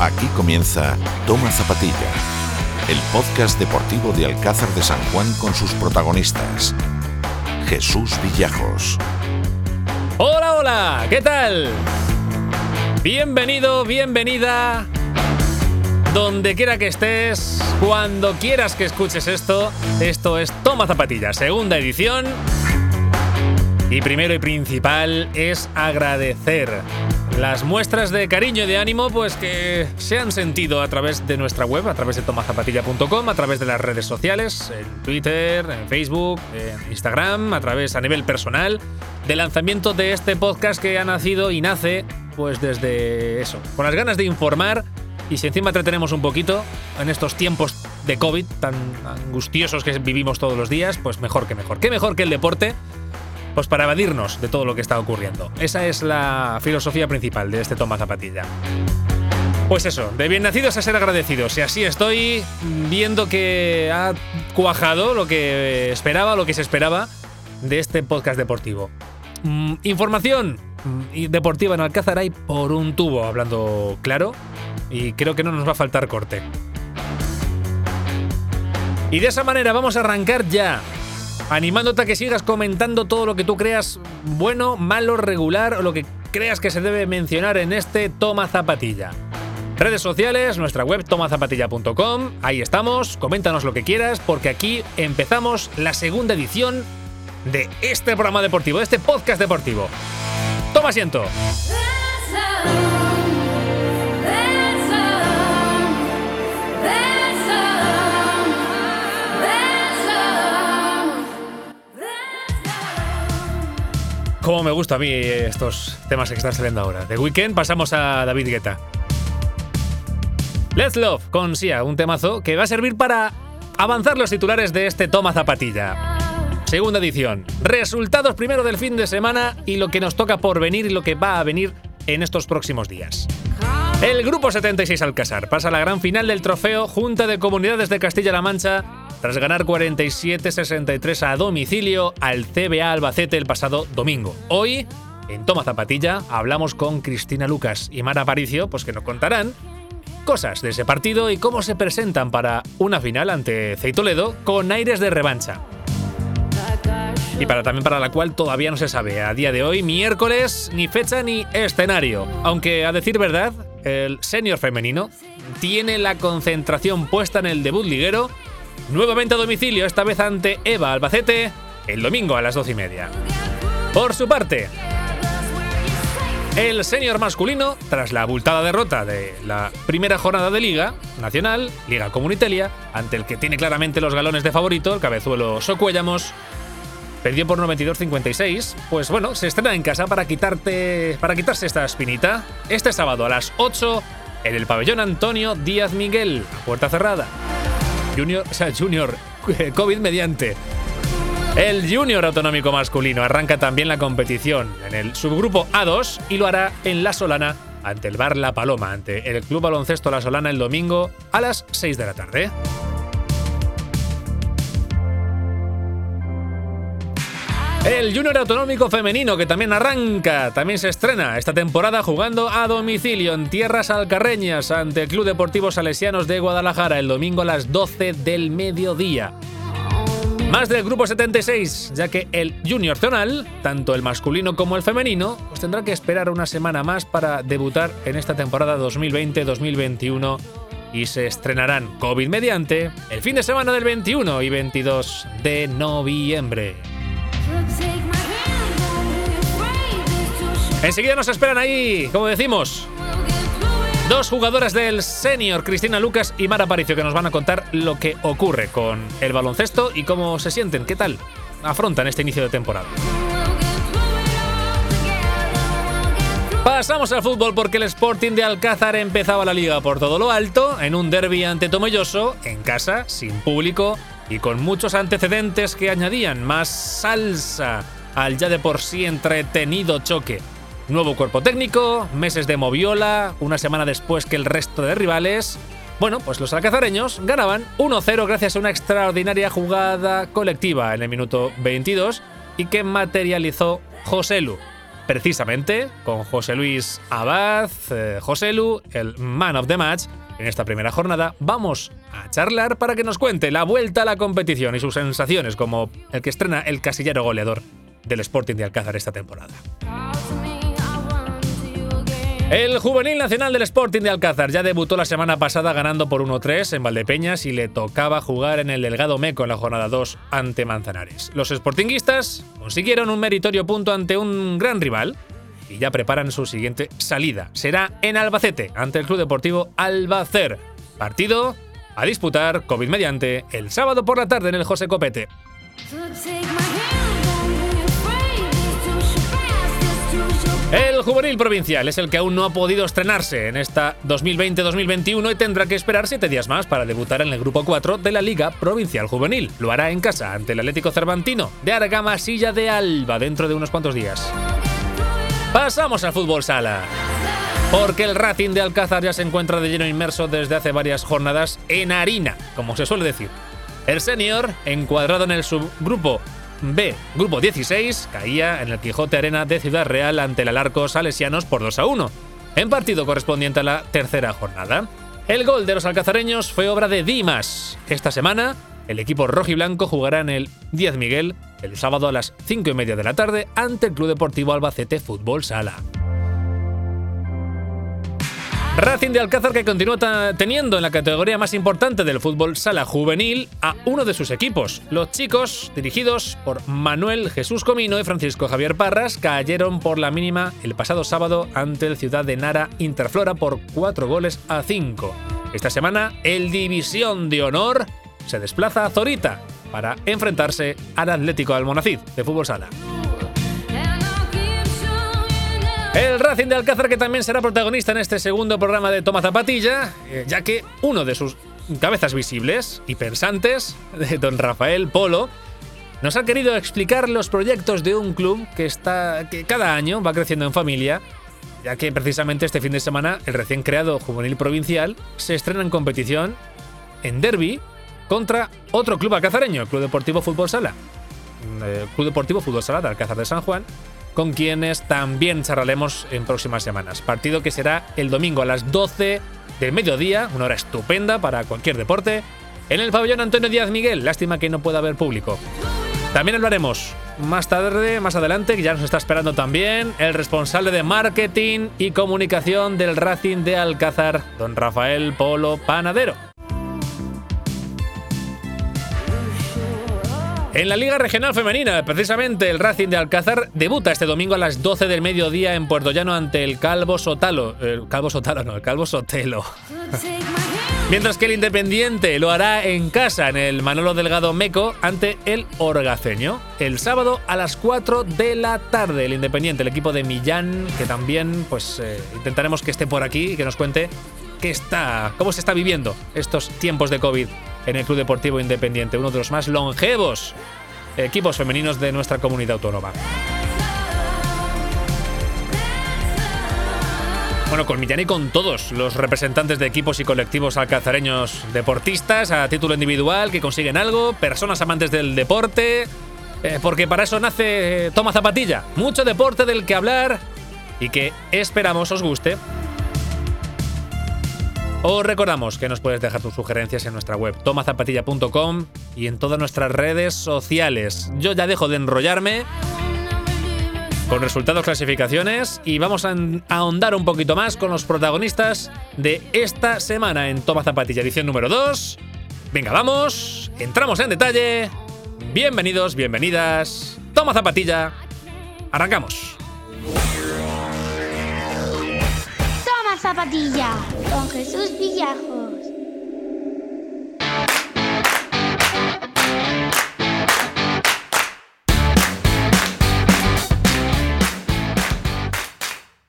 Aquí comienza Toma Zapatilla, el podcast deportivo de Alcázar de San Juan con sus protagonistas. Jesús Villajos. Hola, hola, ¿qué tal? Bienvenido, bienvenida. Donde quiera que estés, cuando quieras que escuches esto, esto es Toma Zapatilla, segunda edición. Y primero y principal es agradecer las muestras de cariño y de ánimo pues que se han sentido a través de nuestra web, a través de tomazapatilla.com, a través de las redes sociales, en Twitter, en Facebook, en Instagram, a través a nivel personal, del lanzamiento de este podcast que ha nacido y nace pues desde eso, con las ganas de informar y si encima entretenemos un poquito en estos tiempos de COVID tan angustiosos que vivimos todos los días, pues mejor que mejor. ¿Qué mejor que el deporte? Pues para evadirnos de todo lo que está ocurriendo. Esa es la filosofía principal de este Toma Zapatilla. Pues eso, de bien nacidos a ser agradecidos. Y así estoy viendo que ha cuajado lo que esperaba, lo que se esperaba de este podcast deportivo. Mm, información mm, deportiva en Alcázar hay por un tubo, hablando claro. Y creo que no nos va a faltar corte. Y de esa manera vamos a arrancar ya animándote a que sigas comentando todo lo que tú creas bueno, malo, regular o lo que creas que se debe mencionar en este Toma Zapatilla. Redes sociales, nuestra web tomazapatilla.com, ahí estamos, coméntanos lo que quieras porque aquí empezamos la segunda edición de este programa deportivo, de este podcast deportivo. Toma asiento. Cómo me gusta a mí estos temas que están saliendo ahora. De Weekend pasamos a David Guetta. Let's Love con Sia, un temazo que va a servir para avanzar los titulares de este Toma Zapatilla. Segunda edición. Resultados primero del fin de semana y lo que nos toca por venir y lo que va a venir en estos próximos días. El Grupo 76 Alcázar pasa a la gran final del trofeo Junta de Comunidades de Castilla-La Mancha tras ganar 47-63 a domicilio al CBA Albacete el pasado domingo. Hoy, en Toma Zapatilla, hablamos con Cristina Lucas y Mara Aparicio, pues que nos contarán cosas de ese partido y cómo se presentan para una final ante Ceitoledo con aires de revancha. Y para también para la cual todavía no se sabe a día de hoy, miércoles, ni fecha ni escenario. Aunque a decir verdad, el senior femenino tiene la concentración puesta en el debut liguero Nuevamente a domicilio, esta vez ante Eva Albacete, el domingo a las 12 y media. Por su parte, el senior masculino, tras la abultada derrota de la primera jornada de Liga Nacional, Liga Comunitaria, ante el que tiene claramente los galones de favorito, el cabezuelo Socuellamos, perdió por 92-56. Pues bueno, se estrena en casa para, quitarte, para quitarse esta espinita este sábado a las 8 en el pabellón Antonio Díaz Miguel, puerta cerrada. Junior, o sea, Junior, COVID mediante. El Junior Autonómico Masculino arranca también la competición en el subgrupo A2 y lo hará en La Solana ante el Bar La Paloma, ante el Club Baloncesto La Solana el domingo a las 6 de la tarde. El Junior Autonómico Femenino, que también arranca, también se estrena esta temporada jugando a domicilio en tierras alcarreñas ante el Club Deportivo Salesianos de Guadalajara el domingo a las 12 del mediodía. Más del grupo 76, ya que el Junior Zonal, tanto el masculino como el femenino, pues tendrá que esperar una semana más para debutar en esta temporada 2020-2021 y se estrenarán COVID mediante el fin de semana del 21 y 22 de noviembre. Enseguida nos esperan ahí, como decimos, dos jugadoras del senior, Cristina Lucas y Mara Paricio, que nos van a contar lo que ocurre con el baloncesto y cómo se sienten, qué tal afrontan este inicio de temporada. Pasamos al fútbol porque el Sporting de Alcázar empezaba la liga por todo lo alto, en un derby ante Tomelloso, en casa, sin público y con muchos antecedentes que añadían más salsa al ya de por sí entretenido choque. Nuevo cuerpo técnico, meses de moviola, una semana después que el resto de rivales. Bueno, pues los alcazareños ganaban 1-0 gracias a una extraordinaria jugada colectiva en el minuto 22 y que materializó José Lu. precisamente con José Luis Abad, eh, José Lu, el man of the match. En esta primera jornada vamos a charlar para que nos cuente la vuelta a la competición y sus sensaciones como el que estrena el casillero goleador del Sporting de Alcázar esta temporada. El juvenil nacional del Sporting de Alcázar ya debutó la semana pasada ganando por 1-3 en Valdepeñas y le tocaba jugar en el Delgado Meco en la jornada 2 ante Manzanares. Los sportinguistas consiguieron un meritorio punto ante un gran rival y ya preparan su siguiente salida. Será en Albacete ante el Club Deportivo Albacer. Partido a disputar, COVID mediante, el sábado por la tarde en el José Copete. El juvenil provincial es el que aún no ha podido estrenarse en esta 2020-2021 y tendrá que esperar siete días más para debutar en el grupo 4 de la Liga Provincial Juvenil. Lo hará en casa ante el Atlético Cervantino de Argama Silla de Alba dentro de unos cuantos días. Pasamos al fútbol sala. Porque el Racing de Alcázar ya se encuentra de lleno inmerso desde hace varias jornadas en harina, como se suele decir. El senior, encuadrado en el subgrupo B, grupo 16, caía en el Quijote Arena de Ciudad Real ante el Alarco Salesianos por 2 a 1, en partido correspondiente a la tercera jornada. El gol de los alcazareños fue obra de Dimas. Esta semana, el equipo rojiblanco jugará en el 10 Miguel el sábado a las 5 y media de la tarde ante el Club Deportivo Albacete Fútbol Sala. Racing de Alcázar que continúa teniendo en la categoría más importante del fútbol sala juvenil a uno de sus equipos. Los chicos, dirigidos por Manuel Jesús Comino y Francisco Javier Parras, cayeron por la mínima el pasado sábado ante el Ciudad de Nara Interflora por 4 goles a 5. Esta semana, el División de Honor se desplaza a Zorita para enfrentarse al Atlético Almonacid de fútbol sala. El Racing de Alcázar que también será protagonista en este segundo programa de Toma Zapatilla, eh, ya que uno de sus cabezas visibles y pensantes, don Rafael Polo, nos ha querido explicar los proyectos de un club que, está, que cada año va creciendo en familia, ya que precisamente este fin de semana el recién creado Juvenil Provincial se estrena en competición en derby contra otro club alcazareño, el Club Deportivo Fútbol Sala. Eh, club Deportivo Fútbol Sala de Alcázar de San Juan, con quienes también charlaremos en próximas semanas. Partido que será el domingo a las 12 del mediodía, una hora estupenda para cualquier deporte, en el pabellón Antonio Díaz Miguel. Lástima que no pueda haber público. También hablaremos más tarde, más adelante, que ya nos está esperando también, el responsable de marketing y comunicación del Racing de Alcázar, don Rafael Polo Panadero. En la Liga Regional Femenina, precisamente el Racing de Alcázar debuta este domingo a las 12 del mediodía en Puerto Llano ante el Calvo Sotalo. El Calvo Sotalo, no, el Calvo Sotelo. Mientras que el Independiente lo hará en casa en el Manolo Delgado Meco ante el Orgaceño. El sábado a las 4 de la tarde. El Independiente, el equipo de Millán, que también pues eh, intentaremos que esté por aquí y que nos cuente qué está, cómo se está viviendo estos tiempos de COVID en el Club Deportivo Independiente, uno de los más longevos equipos femeninos de nuestra comunidad autónoma. Bueno, con Millán y con todos los representantes de equipos y colectivos alcazareños deportistas a título individual que consiguen algo, personas amantes del deporte, eh, porque para eso nace Toma Zapatilla. Mucho deporte del que hablar y que esperamos os guste. Os recordamos que nos puedes dejar tus sugerencias en nuestra web tomazapatilla.com y en todas nuestras redes sociales. Yo ya dejo de enrollarme con resultados, clasificaciones y vamos a ahondar un poquito más con los protagonistas de esta semana en Toma Zapatilla, edición número 2. Venga, vamos, entramos en detalle. Bienvenidos, bienvenidas. Toma Zapatilla. Arrancamos. Zapatilla con Jesús Villajos.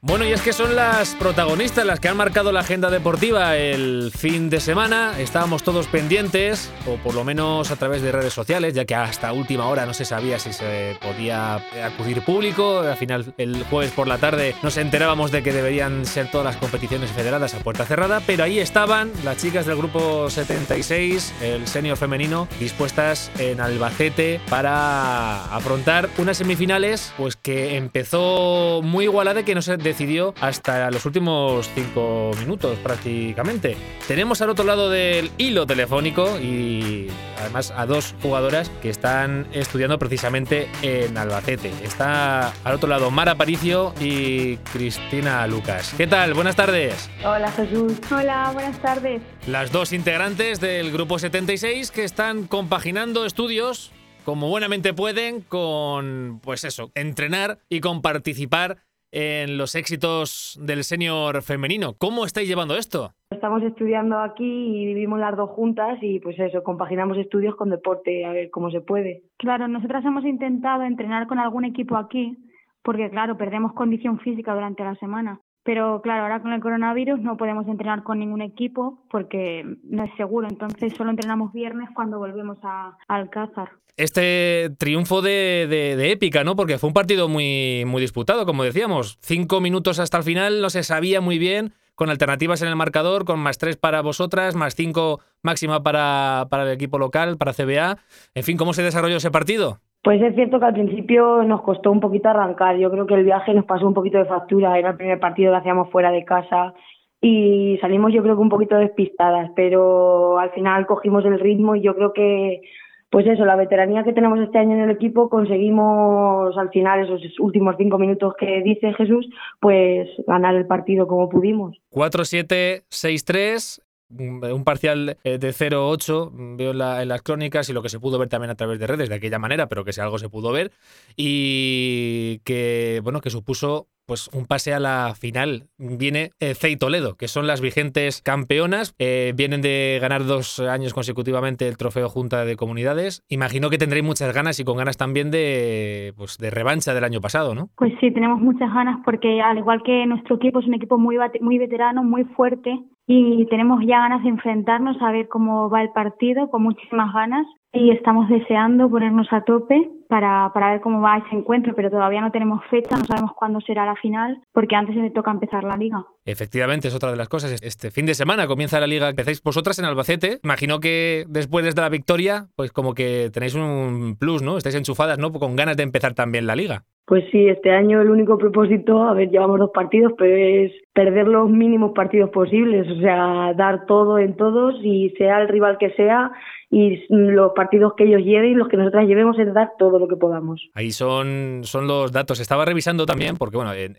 Bueno, y es que son las protagonistas las que han marcado la agenda deportiva el fin de semana. Estábamos todos pendientes, o por lo menos a través de redes sociales, ya que hasta última hora no se sabía si se podía acudir público. Al final, el jueves por la tarde nos enterábamos de que deberían ser todas las competiciones federadas a puerta cerrada, pero ahí estaban las chicas del grupo 76, el senior femenino, dispuestas en Albacete para afrontar unas semifinales pues que empezó muy igualada que no se decidió hasta los últimos cinco minutos prácticamente. Tenemos al otro lado del hilo telefónico y además a dos jugadoras que están estudiando precisamente en Albacete. Está al otro lado Mara Paricio y Cristina Lucas. ¿Qué tal? Buenas tardes. Hola Jesús. Hola, buenas tardes. Las dos integrantes del grupo 76 que están compaginando estudios como buenamente pueden con, pues eso, entrenar y con participar en los éxitos del senior femenino. ¿Cómo estáis llevando esto? Estamos estudiando aquí y vivimos las dos juntas y pues eso, compaginamos estudios con deporte, a ver cómo se puede. Claro, nosotras hemos intentado entrenar con algún equipo aquí porque claro, perdemos condición física durante la semana. Pero claro, ahora con el coronavirus no podemos entrenar con ningún equipo porque no es seguro. Entonces solo entrenamos viernes cuando volvemos a, Alcázar. Este triunfo de, de, épica, ¿no? Porque fue un partido muy, muy disputado, como decíamos. Cinco minutos hasta el final, no se sabía muy bien, con alternativas en el marcador, con más tres para vosotras, más cinco máxima para, para el equipo local, para CBA. En fin, ¿cómo se desarrolló ese partido? Pues es cierto que al principio nos costó un poquito arrancar. Yo creo que el viaje nos pasó un poquito de factura. Era el primer partido que hacíamos fuera de casa y salimos yo creo que un poquito despistadas, pero al final cogimos el ritmo y yo creo que pues eso, la veteranía que tenemos este año en el equipo, conseguimos al final esos últimos cinco minutos que dice Jesús, pues ganar el partido como pudimos. 4-7, 6-3, un parcial eh, de 0-8, mm, veo en las crónicas y lo que se pudo ver también a través de redes de aquella manera, pero que si algo se pudo ver y que bueno, que supuso pues un pase a la final. Viene eh, Cey Toledo, que son las vigentes campeonas, eh, vienen de ganar dos años consecutivamente el trofeo Junta de Comunidades. Imagino que tendréis muchas ganas y con ganas también de pues de revancha del año pasado, ¿no? Pues sí, tenemos muchas ganas porque al igual que nuestro equipo es un equipo muy muy veterano, muy fuerte y tenemos ya ganas de enfrentarnos a ver cómo va el partido, con muchísimas ganas y estamos deseando ponernos a tope para, para ver cómo va ese encuentro, pero todavía no tenemos fecha, no sabemos cuándo será la final, porque antes se me toca empezar la liga. Efectivamente, es otra de las cosas. Este fin de semana comienza la liga, empezáis vosotras en Albacete. Imagino que después de la victoria, pues como que tenéis un plus, ¿no? Estáis enchufadas, ¿no? Con ganas de empezar también la liga. Pues sí, este año el único propósito, a ver, llevamos dos partidos, pero es perder los mínimos partidos posibles, o sea, dar todo en todos y sea el rival que sea y los partidos que ellos lleven, los que nosotras llevemos es dar todo lo que podamos. Ahí son, son los datos. Estaba revisando también, porque bueno, en,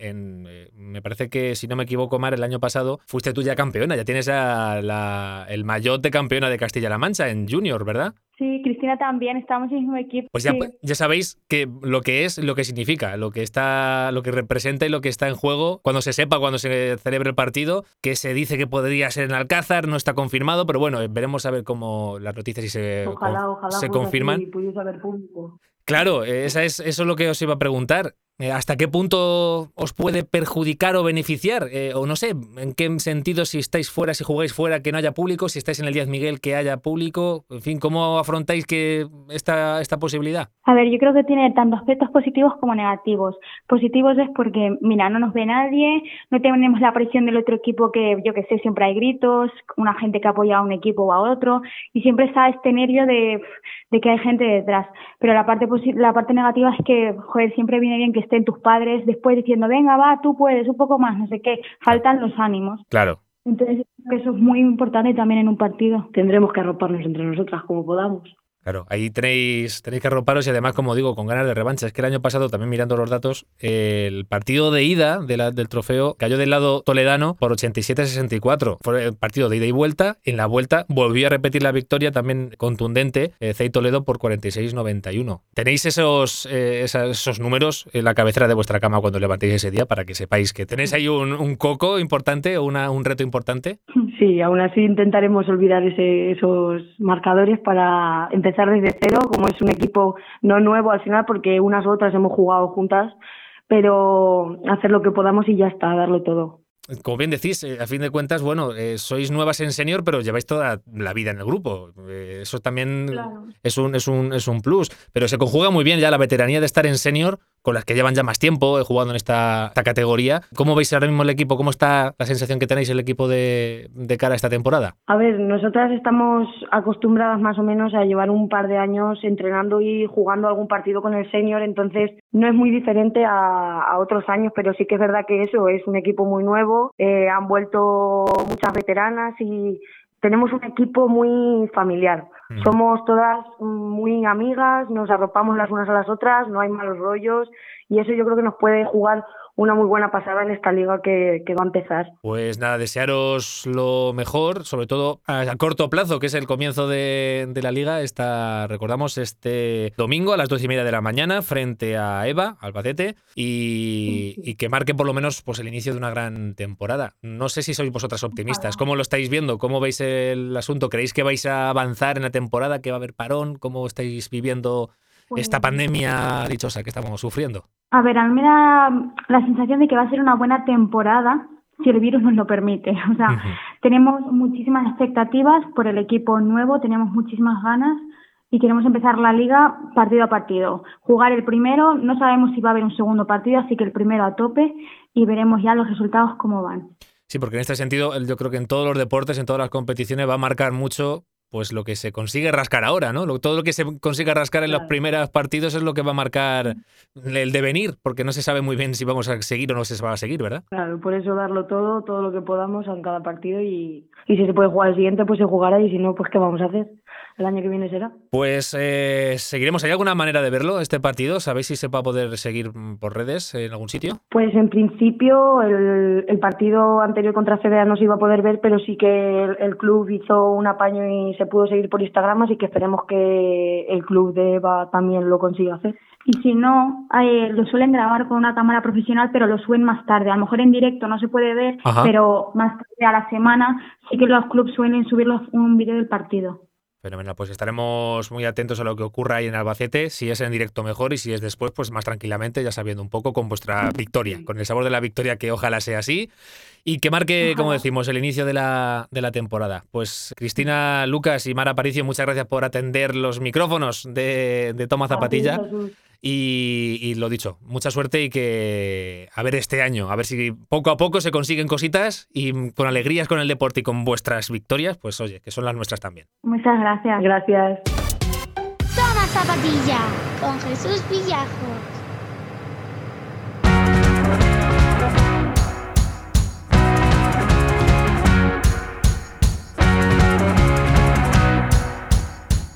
eh, me parece que si no me equivoco, Mar, el año pasado fuiste tú ya campeona, ya tienes la, el maillot de campeona de Castilla-La Mancha en Junior, ¿verdad? Sí, Cristina también, estamos en el mismo equipo. Pues ya, ya sabéis que lo que es, lo que significa, lo que está, lo que representa y lo que está en juego cuando se sepa, cuando se celebre el partido, que se dice que podría ser en Alcázar, no está confirmado, pero bueno, veremos a ver cómo las noticias si se, se confirman. Claro, esa es, eso es lo que os iba a preguntar. Eh, ¿Hasta qué punto os puede perjudicar o beneficiar? Eh, o no sé, ¿en qué sentido si estáis fuera, si jugáis fuera, que no haya público? Si estáis en el Díaz Miguel, que haya público. En fin, ¿cómo afrontáis que esta, esta posibilidad? A ver, yo creo que tiene tanto aspectos positivos como negativos. Positivos es porque, mira, no nos ve nadie, no tenemos la presión del otro equipo que, yo que sé, siempre hay gritos, una gente que apoya a un equipo o a otro, y siempre está este nervio de, de que hay gente detrás. Pero la parte, la parte negativa es que, joder, siempre viene bien que estén tus padres después diciendo, venga, va, tú puedes, un poco más, no sé qué, faltan los ánimos. Claro. Entonces, eso es muy importante también en un partido. Tendremos que arroparnos entre nosotras como podamos. Claro, ahí tenéis, tenéis que arroparos y además, como digo, con ganas de revancha. Es que el año pasado, también mirando los datos, el partido de ida del trofeo cayó del lado toledano por 87-64. Fue el partido de ida y vuelta. En la vuelta volvió a repetir la victoria también contundente, eh, Toledo por 46-91. ¿Tenéis esos, eh, esos números en la cabecera de vuestra cama cuando levantéis ese día para que sepáis que tenéis ahí un, un coco importante o un reto importante? Sí, aún así intentaremos olvidar ese, esos marcadores para empezar desde cero, como es un equipo no nuevo al final, porque unas u otras hemos jugado juntas, pero hacer lo que podamos y ya está, darlo todo como bien decís, eh, a fin de cuentas, bueno, eh, sois nuevas en senior, pero lleváis toda la vida en el grupo. Eh, eso también es, un, es, un, es un plus. Pero se conjuga muy bien ya la veteranía de estar en senior con las que llevan ya más tiempo eh, jugando en esta, categoría. ¿Cómo veis ahora mismo el equipo? ¿Cómo está la sensación que tenéis el equipo de, cara a esta temporada? A ver, nosotras estamos acostumbradas más o menos a llevar un par de años entrenando y jugando algún partido con el senior, entonces no es muy diferente a, otros años, pero sí que es verdad que eso es un equipo muy nuevo, eh, han vuelto muchas veteranas y tenemos un equipo muy familiar. Mm. Somos todas muy amigas, nos arropamos las unas a las otras, no hay malos rollos y eso yo creo que nos puede jugar una muy buena pasada en esta liga que, va a empezar. Pues nada, desearos lo mejor, sobre todo a, corto plazo, que es el comienzo de, la liga. Está, recordamos, este domingo a las dos y media de la mañana frente a Eva, Albacete, y, y que marque por lo menos pues, el inicio de una gran temporada. No sé si sois vosotras optimistas. ¿Cómo lo estáis viendo? ¿Cómo veis el asunto? ¿Creéis que vais a avanzar en la temporada? ¿Que va a haber parón? ¿Cómo estáis viviendo esta pues pandemia dichosa que estamos sufriendo? A ver, a mí me da la sensación de que va a ser una buena temporada si el virus nos lo permite. O sea, tenemos muchísimas expectativas por el equipo nuevo, tenemos muchísimas ganas y queremos empezar la liga partido a partido. Jugar el primero, no sabemos si va a haber un segundo partido, así que el primero a tope y veremos ya los resultados cómo van. Sí, porque en este sentido yo creo que en todos los deportes, en todas las competiciones va a marcar mucho pues lo que se consigue rascar ahora, ¿no? Todo lo que se consiga rascar en los primeros partidos es lo que va a marcar el devenir, porque no se sabe muy bien si vamos a seguir o no se va a seguir, ¿verdad? Claro, por eso darlo todo, todo lo que podamos en cada partido y, y si se puede jugar el siguiente, pues se jugará y si no, pues ¿qué vamos a hacer? El año que viene será. Pues eh, seguiremos. ¿Hay alguna manera de verlo este partido? ¿Sabéis si se va a poder seguir por redes en algún sitio? Pues en principio el, partido anterior contra CBA no se iba a poder ver, pero sí que el, club hizo un apaño y se pudo seguir por Instagram, así que esperemos que el club de EVA también lo consiga hacer. Y si no, eh, lo suelen grabar con una cámara profesional, pero lo suben más tarde. A lo mejor en directo no se puede ver, pero más tarde a la semana sí que los clubes suelen subir un vídeo del partido. Fenomenal, pues estaremos muy atentos a lo que ocurra ahí en Albacete, si es en directo mejor y si es después, pues más tranquilamente, ya sabiendo un poco con vuestra victoria, con el sabor de la victoria que ojalá sea así. Y que marque, como decimos, el inicio de la, de la temporada. Pues Cristina, Lucas y Mara Aparicio, muchas gracias por atender los micrófonos de, de Toma Zapatilla. Y, lo dicho, mucha suerte y que a ver este año, a ver si poco a poco se consiguen cositas y con alegrías con el deporte y con vuestras victorias, pues oye, que son las nuestras también. Muchas gracias. Gracias. Toma zapatilla con Jesús Villajos.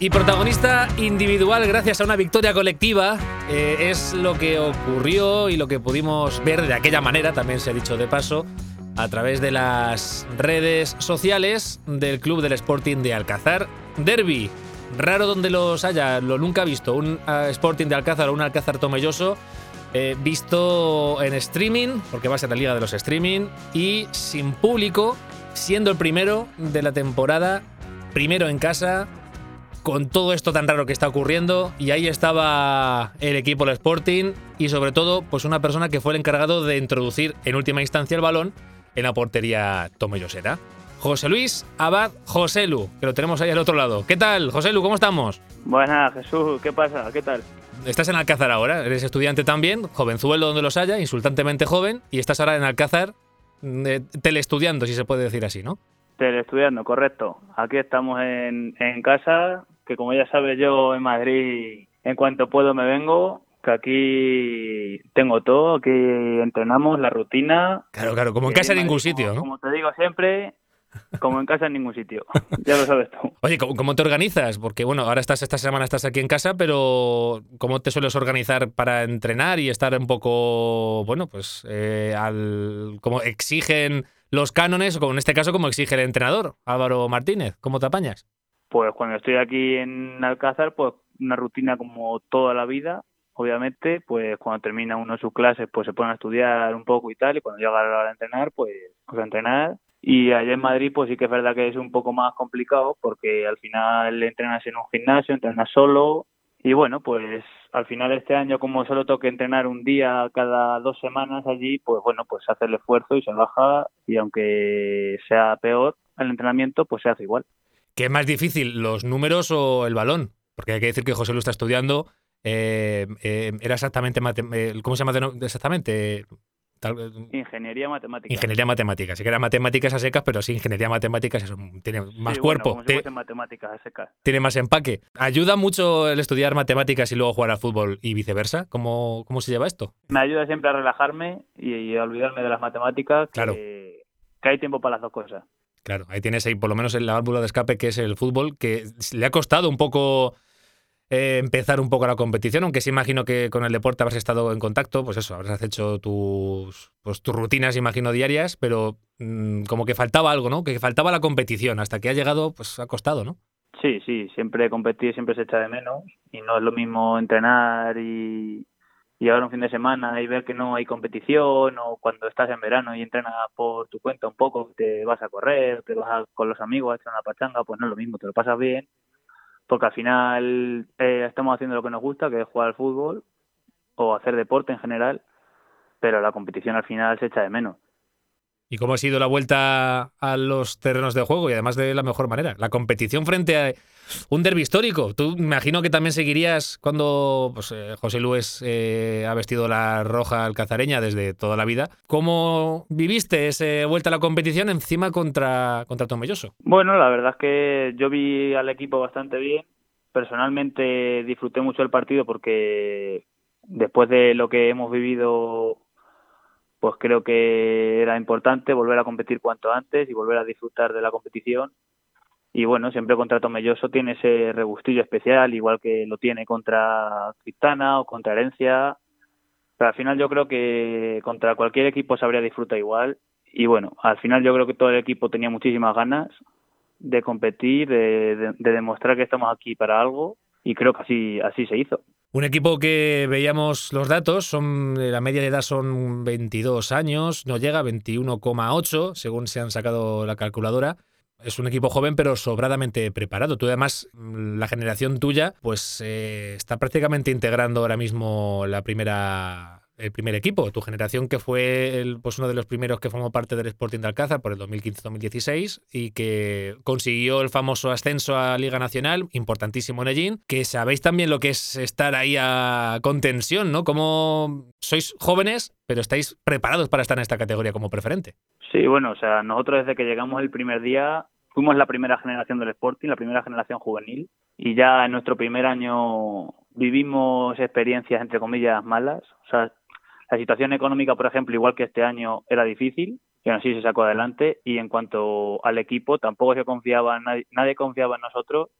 Y protagonista individual gracias a una victoria colectiva eh, es lo que ocurrió y lo que pudimos ver de aquella manera, también se ha dicho de paso, a través de las redes sociales del Club del Sporting de Alcázar. Derby, raro donde los haya, lo nunca visto, un eh, Sporting de Alcázar o un Alcázar Tomelloso. Eh, visto en streaming, porque va a ser la liga de los streaming, y sin público, siendo el primero de la temporada, primero en casa, con todo esto tan raro que está ocurriendo y ahí estaba el equipo del Sporting y sobre todo pues una persona que fue el encargado de introducir en última instancia el balón en la portería Tomellosera. José Luis Abad Joselu, que lo tenemos ahí al otro lado. ¿Qué tal, José Lu? ¿Cómo estamos? Buenas, Jesús, ¿qué pasa? ¿Qué tal? Estás en Alcázar ahora, eres estudiante también, jovenzuelo donde los haya, insultantemente joven, y estás ahora en Alcázar eh, teleestudiando, si se puede decir así, ¿no? Teleestudiando, correcto. Aquí estamos en, en casa, que como ya sabes yo en Madrid, en cuanto puedo me vengo, que aquí tengo todo, aquí entrenamos la rutina. Claro, claro, como en casa en ningún sitio, ¿no? Como te digo siempre, como en casa en ningún sitio. Ya lo sabes tú. Oye, ¿cómo te organizas? Porque bueno, ahora estás esta semana estás aquí en casa, pero ¿cómo te sueles organizar para entrenar y estar un poco, bueno, pues eh, al como exigen los cánones o en este caso como exige el entrenador Álvaro Martínez? ¿Cómo te apañas? Pues cuando estoy aquí en Alcázar, pues una rutina como toda la vida, obviamente, pues cuando termina uno sus clases, pues se pone a estudiar un poco y tal, y cuando llega la hora de entrenar, pues, pues entrenar. Y allá en Madrid, pues sí que es verdad que es un poco más complicado, porque al final entrenas en un gimnasio, entrenas solo, Y bueno, pues al final este año, como solo toque entrenar un día cada dos semanas allí, pues bueno, pues se hace el esfuerzo y se baja y aunque sea peor el entrenamiento, pues se hace igual. ¿Qué es más difícil, los números o el balón? Porque hay que decir que José Lu está estudiando. Eh, eh, era exactamente. eh, ¿Cómo se llama exactamente? Tal- Ingeniería matemática. Ingeniería matemática. Sí que era matemáticas a secas, pero sí, ingeniería matemáticas un- tiene más Sí, bueno, cuerpo, si te- matemáticas a secas. tiene más empaque. ¿Ayuda mucho el estudiar matemáticas y luego jugar al fútbol y viceversa? ¿Cómo, cómo se lleva esto? Me ayuda siempre a relajarme y, y a olvidarme de las matemáticas, que, Claro. que hay tiempo para las dos cosas. Claro, ahí tienes ahí por lo menos la válvula de escape que es el fútbol, que le ha costado un poco eh, empezar un poco la competición, aunque sí imagino que con el deporte habrás estado en contacto, pues eso, habrás hecho tus, pues, tus rutinas, imagino, diarias, pero mm, como que faltaba algo, ¿no? Que faltaba la competición, hasta que ha llegado, pues ha costado, ¿no? Sí, sí, siempre competir siempre se echa de menos y no es lo mismo entrenar y, ahora un fin de semana y ver que no hay competición o cuando estás en verano y entrenas por tu cuenta un poco, te vas a correr, te vas con los amigos a echar una pachanga, pues no es lo mismo, te lo pasas bien porque al final eh, estamos haciendo lo que nos gusta, que es jugar al fútbol o hacer deporte en general, pero la competición al final se echa de menos. ¿Y cómo ha sido la vuelta a los terrenos de juego? Y además de la mejor manera. La competición frente a un derbi histórico. Tú imagino que también seguirías cuando pues, eh, José Luis eh, ha vestido la roja alcazareña desde toda la vida. ¿Cómo viviste esa vuelta a la competición encima contra, contra Tomelloso? Bueno, la verdad es que yo vi al equipo bastante bien. Personalmente disfruté mucho el partido porque después de lo que hemos vivido, pues creo que era importante volver a competir cuanto antes y volver a disfrutar de la competición. Y bueno, siempre contra Tomelloso tiene ese regustillo especial, igual que lo tiene contra Cristana o contra Herencia. Pero al final yo creo que contra cualquier equipo se habría igual. Y bueno, al final yo creo que todo el equipo tenía muchísimas ganas de competir, de, de- de demostrar que estamos aquí para algo y creo que así, así se hizo. Un equipo que veíamos los datos, son la media de edad son 22 años, no llega a 21,8 según se han sacado la calculadora. Es un equipo joven pero sobradamente preparado. Tú además, mm, la generación tuya, pues eh, está prácticamente integrando ahora mismo la primera el primer equipo, tu generación que fue pues uno de los primeros que formó parte del Sporting de Alcázar por el 2015-2016 y que consiguió el famoso ascenso a Liga Nacional, importantísimo en Ellín, que sabéis también lo que es estar ahí a con tensión, ¿no? Como sois jóvenes, pero estáis preparados para estar en esta categoría como preferente. Sí, bueno, o sea, nosotros desde que llegamos el primer día fuimos la primera generación del Sporting, la primera generación juvenil, y ya en nuestro primer año vivimos experiencias, entre comillas, malas. O sea, la situación económica, por ejemplo, igual que este año, era difícil, y aún así se sacó adelante, y en cuanto al equipo, tampoco se confiaba, nadie, nadie confiaba en nosotros,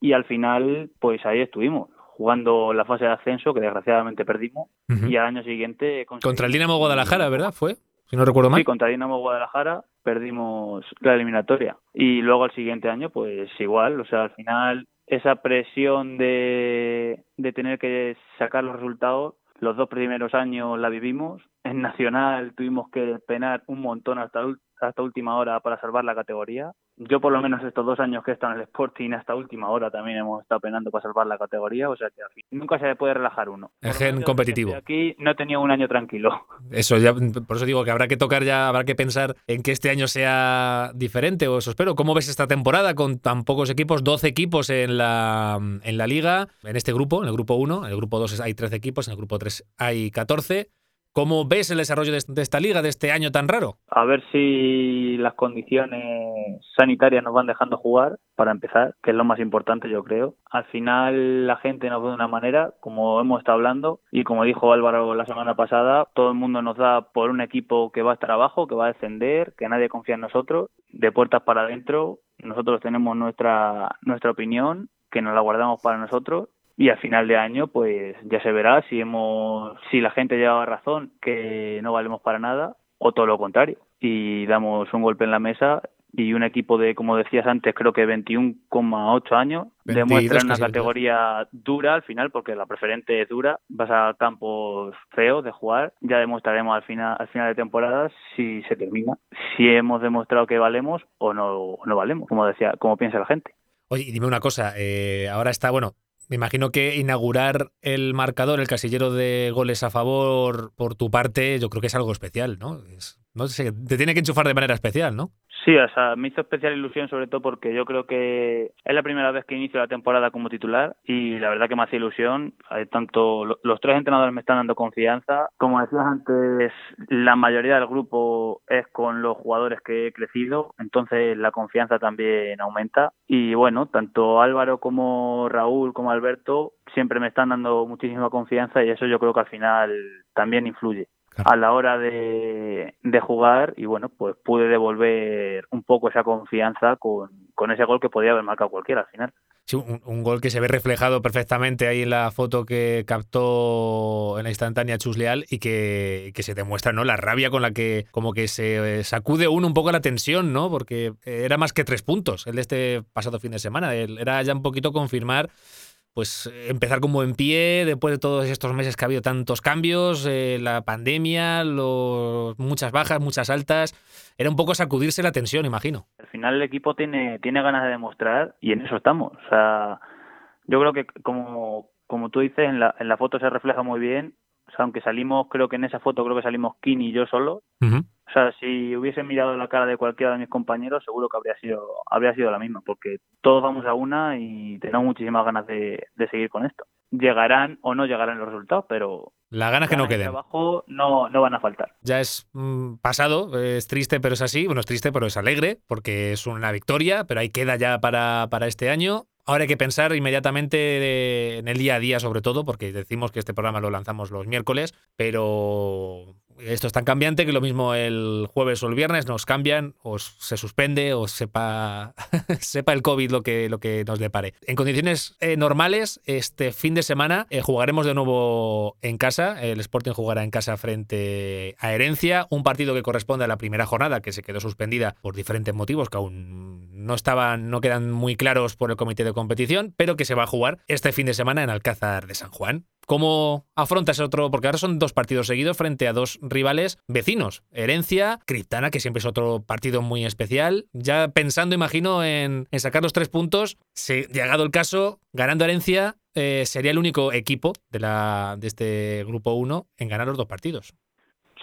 y al final, pues ahí estuvimos, jugando la fase de ascenso, que desgraciadamente perdimos, y al año siguiente... Contra el Dinamo Guadalajara, ¿verdad? ¿Fue? Si no recuerdo mal. Sí, contra Dinamo Guadalajara perdimos la eliminatoria. Y luego al siguiente año, pues igual, o sea, al final esa presión de, de tener que sacar los resultados, los dos primeros años la vivimos. En Nacional tuvimos que penar un montón hasta, hasta última hora para salvar la categoría. Yo por lo menos estos dos años que he estado en el Sporting hasta última hora también hemos estado penando para salvar la categoría, o sea que al fin, nunca se puede relajar uno. Lo gen competitivo. Aquí no he tenido un año tranquilo. Eso ya, por eso digo que habrá que tocar ya, habrá que pensar en que este año sea diferente, o eso espero. ¿Cómo ves esta temporada con tan pocos equipos? 12 equipos en la, en la liga, en este grupo, en el grupo 1, en el grupo 2 hay 13 equipos, en el grupo 3 hay 14. ¿Cómo ves el desarrollo de, esta liga, de este año tan raro? a ver si las condiciones sanitarias nos van dejando jugar, para empezar, que es lo más importante, yo creo. Al final la gente nos ve de una manera, como hemos estado hablando, y como dijo Álvaro la semana pasada, todo el mundo nos da por un equipo que va a estar abajo, que va a descender, que nadie confía en nosotros, de puertas para adentro. Nosotros tenemos nuestra, nuestra opinión, que nos la guardamos para nosotros y al final de año pues ya se verá si hemos si la gente lleva razón que no valemos para nada o todo lo contrario. Y damos un golpe en la mesa y un equipo de como decías antes creo que 21,8 años 22 demuestra una categoría dura al final porque la preferente es dura. Vas a campos feos de jugar ya demostraremos al final al final de temporada si se termina si hemos demostrado que valemos o no o no valemos como decía como piensa la gente. Oye, y dime una cosa, eh, ahora está, bueno, Me imagino que inaugurar el marcador, el casillero de goles a favor por tu parte, yo creo que es algo especial, ¿no? no sé, te tiene que enchufar de manera especial, ¿no? Sí, o sea, me hizo especial ilusión sobre todo porque yo creo que es la primera vez que inicio la temporada como titular y la verdad que me hace ilusión. Tanto los tres entrenadores me están dando confianza. Como decías antes, la mayoría del grupo es con los jugadores que he crecido, entonces la confianza también aumenta. Y bueno, tanto Álvaro como Raúl como Alberto siempre me están dando muchísima confianza y eso yo creo que al final también influye a la hora de, de, jugar y bueno, pues pude devolver un poco esa confianza con, con ese gol que podía haber marcado cualquiera al final. Sí, un, gol que se ve reflejado perfectamente ahí en la foto que captó en la instantánea Chus Leal y que, que, se demuestra ¿no? la rabia con la que como que se eh, sacude uno un poco la tensión, ¿no? Porque era más que tres puntos el de este pasado fin de semana. Era ya un poquito confirmar pues empezar como buen pie después de todos estos meses que ha habido tantos cambios, eh, la pandemia, los, muchas bajas, muchas altas. Era un poco sacudirse la tensión, imagino. Al final el equipo tiene, tiene ganas de demostrar y en eso estamos. O sea, yo creo que como, como tú dices, en la, en la foto se refleja muy bien. O sea, aunque salimos, creo que en esa foto creo que salimos Kini y yo solo. O sea, si hubiese mirado la cara de cualquiera de mis compañeros, seguro que habría sido, habría sido la misma, porque todos vamos a una y tenemos muchísimas ganas de, seguir con esto. Llegarán o no llegarán los resultados, pero las ganas que no queden. Trabajo no, no van a faltar. Ya es mm, pasado, es triste, pero es así. Bueno, es triste, pero es alegre, porque es una victoria, pero ahí queda ya para, para este año. Ahora hay que pensar inmediatamente en el día a día, sobre todo, porque decimos que este programa lo lanzamos los miércoles, pero esto es tan cambiante que lo mismo el jueves o el viernes nos cambian o se suspende o sepa, sepa el COVID lo que, lo que nos depare. En condiciones eh, normales, este fin de semana eh, jugaremos de nuevo en casa. El Sporting jugará en casa frente a Herencia, un partido que corresponde a la primera jornada que se quedó suspendida por diferentes motivos que aún no estaban, no quedan muy claros por el comité de competición, pero que se va a jugar este fin de semana en Alcázar de San Juan. ¿Cómo afrontas otro? Porque ahora son dos partidos seguidos frente a dos rivales vecinos. Herencia, Criptana, que siempre es otro partido muy especial. Ya pensando, imagino, en, sacar los tres puntos, si llegado el caso, ganando Herencia, eh, sería el único equipo de, la, de este grupo 1 en ganar los dos partidos.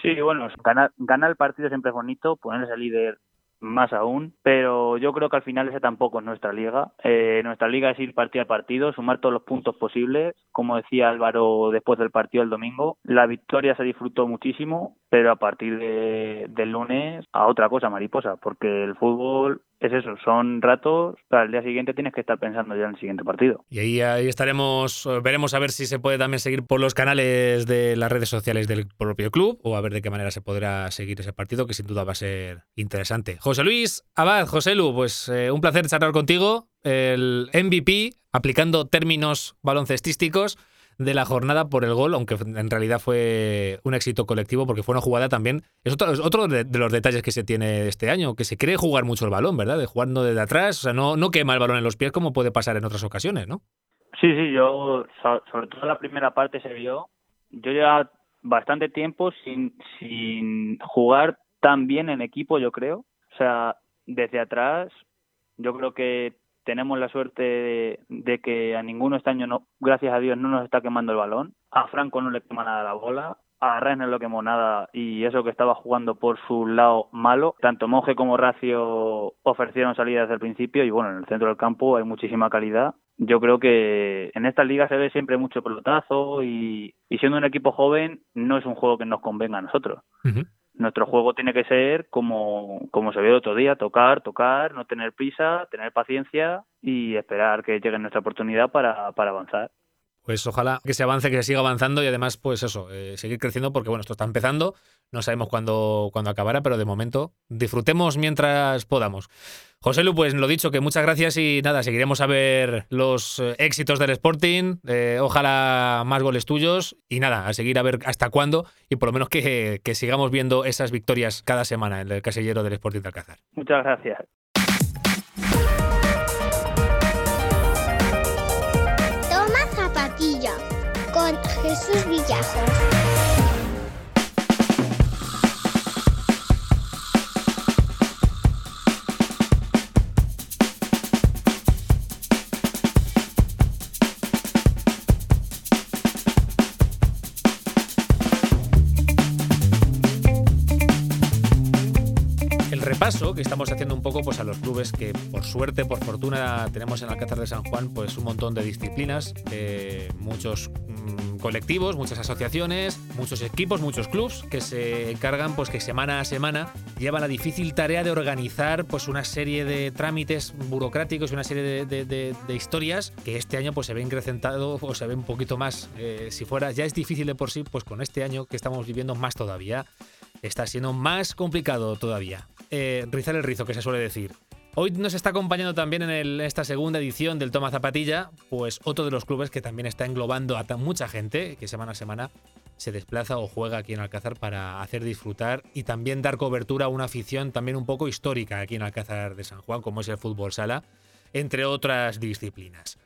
Sí, bueno, ganar, el partido siempre es bonito, ponerse líder más aún, pero yo creo que al final ese tampoco es nuestra liga. Eh, nuestra liga es ir partido a partido, sumar todos los puntos posibles. Como decía Álvaro después del partido del domingo, la victoria se disfrutó muchísimo, pero a partir de, del lunes a otra cosa, mariposa, porque el fútbol es eso, son ratos, para el día siguiente tienes que estar pensando ya en el siguiente partido. Y ahí, ahí estaremos, eh, veremos a ver si se puede también seguir por los canales de las redes sociales del propio club o a ver de qué manera se podrá seguir ese partido, que sin duda va a ser interesante. José Luis Abad, José Lu, pues eh, un placer charlar contigo, el MVP, aplicando términos baloncestísticos de la jornada por el gol, aunque en realidad fue un éxito colectivo porque fue una jugada también. Es otro, otro de, los detalles que se tiene este año, que se cree jugar mucho el balón, ¿verdad? De jugar no desde atrás, o sea, no, no quema el balón en los pies como puede pasar en otras ocasiones, ¿no? Sí, sí, yo, sobre todo la primera parte se vio. Yo ya bastante tiempo sin, sin jugar tan bien en equipo, yo creo. O sea, desde atrás, yo creo que tenemos la suerte de, que a ninguno este año, no, gracias a Dios, no nos está quemando el balón. A Franco no le quema nada la bola. A Rennes no le quemó nada y eso que estaba jugando por su lado malo. Tanto Monge como Racio ofrecieron salida desde principio y bueno, en el centro del campo hay muchísima calidad. Yo creo que en esta liga se ve siempre mucho pelotazo y, siendo un equipo joven no es un juego que nos convenga a nosotros nuestro juego tiene que ser como, como se ve otro día, tocar, tocar, no tener prisa, tener paciencia y esperar que llegue nuestra oportunidad para, para avanzar pues ojalá que se avance, que se siga avanzando y además, pues eso, eh, seguir creciendo porque bueno, esto está empezando, no sabemos cuándo, cuándo acabará, pero de momento disfrutemos mientras podamos. José Lu, pues lo dicho, que muchas gracias y nada, seguiremos a ver los eh, éxitos del Sporting, eh, ojalá más goles tuyos y nada, a seguir a ver hasta cuándo y por lo menos que, que sigamos viendo esas victorias cada semana en el casillero del Sporting de Alcázar. Muchas gracias. Con Jesús Villajos. Repaso que estamos haciendo un poco pues, a los clubes que, por suerte, por fortuna, tenemos en Alcázar de San Juan pues, un montón de disciplinas, eh, muchos mm, colectivos, muchas asociaciones, muchos equipos, muchos clubes que se encargan pues, que semana a semana llevan la difícil tarea de organizar pues, una serie de trámites burocráticos y una serie de, historias que este año pues, se ve incrementado o se ve un poquito más. Eh, si fuera ya es difícil de por sí, pues con este año que estamos viviendo más todavía está siendo más complicado todavía. Eh, rizar el rizo, que se suele decir. Hoy nos está acompañando también en, esta segunda edición del Toma Zapatilla, pues otro de los clubes que también está englobando a mucha gente, que semana a semana se desplaza o juega aquí en Alcázar para hacer disfrutar y también dar cobertura a una afición también un poco histórica aquí en Alcázar de San Juan, como es el fútbol sala, entre otras disciplinas.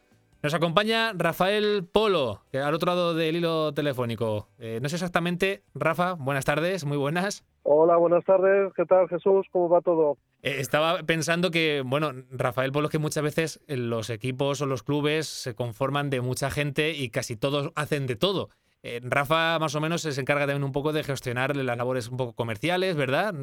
Nos acompaña Rafael Polo, que al otro lado del hilo telefónico. Eh, no sé exactamente, Rafa, buenas tardes, muy buenas. Hola, buenas tardes, ¿qué tal Jesús? ¿Cómo va todo? Eh, estaba pensando que, bueno, Rafael Polo, que muchas veces los equipos o los clubes se conforman de mucha gente y casi todos hacen de todo. Eh, Rafa más o menos se encarga también un poco de gestionar las labores un poco comerciales, ¿verdad?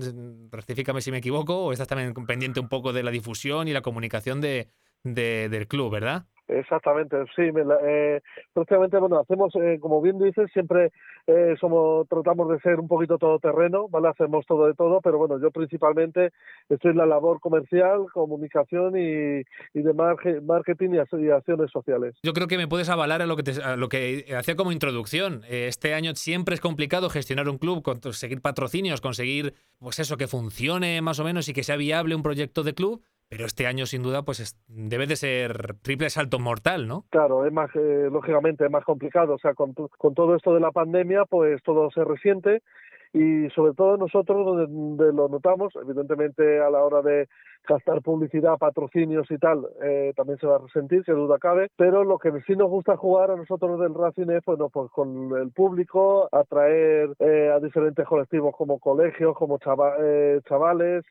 Rectifícame si me equivoco, o estás también pendiente un poco de la difusión y la comunicación de, del club, ¿verdad? Exactamente, sí. Eh, prácticamente, bueno, hacemos, eh, como bien dices, siempre eh, somos tratamos de ser un poquito todoterreno, ¿vale? Hacemos todo de todo, pero bueno, yo principalmente estoy en la labor comercial, comunicación y, y de marketing y, acciones sociales. Yo creo que me puedes avalar a lo que, te, lo que hacía como introducción. Eh, este año siempre es complicado gestionar un club, conseguir patrocinios, conseguir, pues eso, que funcione más o menos y que sea viable un proyecto de club pero este año, sin duda, pues debe de ser triple salto mortal, ¿no? Claro, es más, eh, lógicamente, es más complicado. O sea, con, con todo esto de la pandemia, pues todo se resiente y sobre todo nosotros donde, lo notamos, evidentemente a la hora de gastar publicidad, patrocinios y tal, eh, también se va a resentir, que duda cabe, pero lo que sí nos gusta jugar a nosotros del Racing es, bueno, pues con el público, atraer eh, a diferentes colectivos como colegios, como eh, chavales,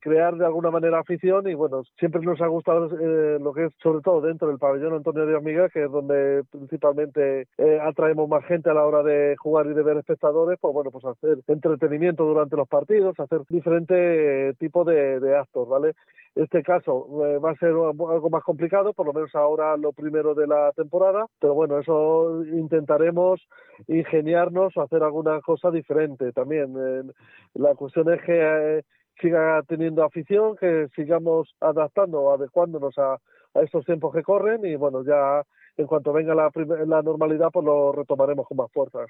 crear de alguna manera afición y bueno, siempre nos ha gustado lo que es sobre todo dentro del pabellón Antonio de Amiga, que es donde principalmente atraemos más gente a la hora de jugar y de ver espectadores, pues bueno, pues hacer entretenimiento durante los partidos, hacer diferentes tipos de actos ¿vale? Este caso eh, va a ser algo más complicado, por lo menos ahora lo primero de la temporada, pero bueno, eso intentaremos ingeniarnos o hacer alguna cosa diferente también. la cuestión es que eh, siga teniendo afición, que sigamos adaptando o adecuándonos a, a estos tiempos que corren y bueno, ya en cuanto venga la, la normalidad, pues lo retomaremos con más fuerza.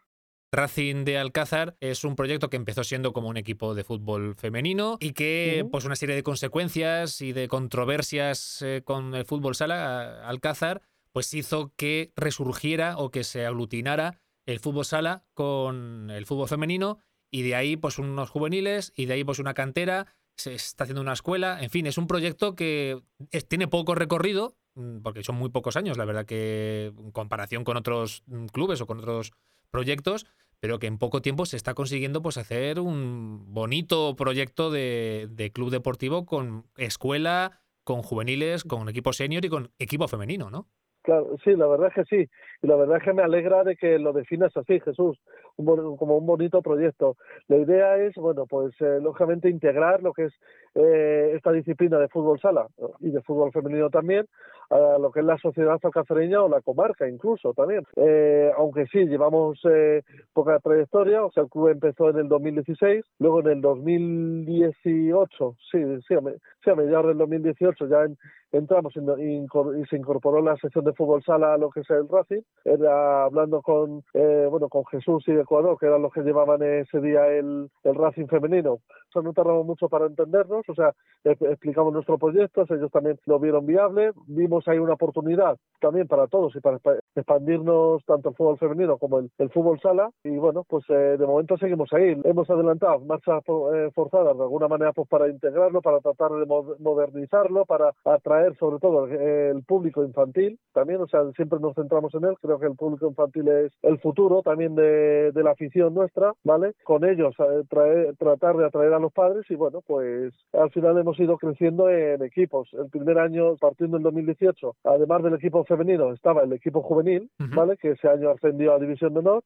Racing de Alcázar es un proyecto que empezó siendo como un equipo de fútbol femenino y que, pues, una serie de consecuencias y de controversias eh, con el fútbol sala Alcázar, pues hizo que resurgiera o que se aglutinara el fútbol sala con el fútbol femenino y de ahí, pues, unos juveniles y de ahí, pues, una cantera. Se está haciendo una escuela. En fin, es un proyecto que tiene poco recorrido, mm, porque son muy pocos años, la verdad que en comparación con otros mm, clubes o con otros proyectos, pero que en poco tiempo se está consiguiendo pues hacer un bonito proyecto de, club deportivo con escuela, con juveniles, con equipo senior y con equipo femenino, ¿no? Claro, sí, la verdad es que sí. Y la verdad es que me alegra de que lo definas así, Jesús, como un bonito proyecto. La idea es, bueno, pues eh, lógicamente integrar lo que es eh, esta disciplina de fútbol sala y de fútbol femenino también a lo que es la sociedad alcacereña o la comarca incluso también. Eh, aunque sí, llevamos eh, poca trayectoria, o sea, el club empezó en el 2016, luego en el 2018, sí, sí, a, sí, a mediados del 2018 ya entramos y se incorporó la sección de fútbol sala a lo que es el Racing, era hablando con, eh, bueno, con Jesús y Ecuador, que eran los que llevaban ese día el, el Racing femenino. O sea, no tardamos mucho para entendernos, o sea, explicamos nuestro proyecto, ellos también lo vieron viable, vimos hay una oportunidad también para todos y para expandirnos tanto el fútbol femenino como el, fútbol sala. Y bueno, pues eh, de momento seguimos ahí. Hemos adelantado marchas eh, forzadas de alguna manera pues para integrarlo, para tratar de modernizarlo, para atraer sobre todo el, público infantil también, o sea, siempre nos centramos en él, creo que el público infantil es el futuro también de, la afición nuestra, ¿vale? Con ellos eh, tratar de atraer a los padres y bueno, pues al final hemos ido creciendo en equipos. El primer año, partiendo en 2018, además del equipo femenino, estaba el equipo juvenil, ¿vale? Que ese año ascendió a División de Honor.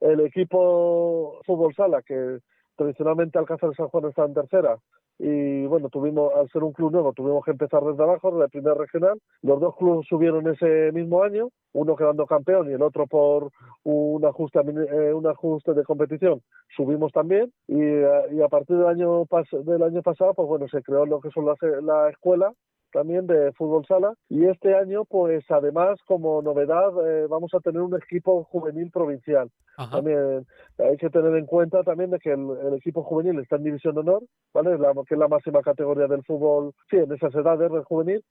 El equipo fútbol sala, que tradicionalmente Alcázar de San Juan está en tercera, y bueno, tuvimos, al ser un club nuevo, tuvimos que empezar desde abajo, desde la primera regional. Los dos clubes subieron ese mismo año, uno quedando campeón y el otro por un ajuste, eh, un ajuste de competición, subimos también. Y, y a partir del año, del año pasado, pues bueno, se creó lo que son la, la escuela también de fútbol sala. Y este año pues además como novedad eh, vamos a tener un equipo juvenil provincial. También hay que tener en cuenta también de que el, equipo juvenil está en división de honor vale la, que es la máxima categoría del fútbol sí en esas edades del juvenil.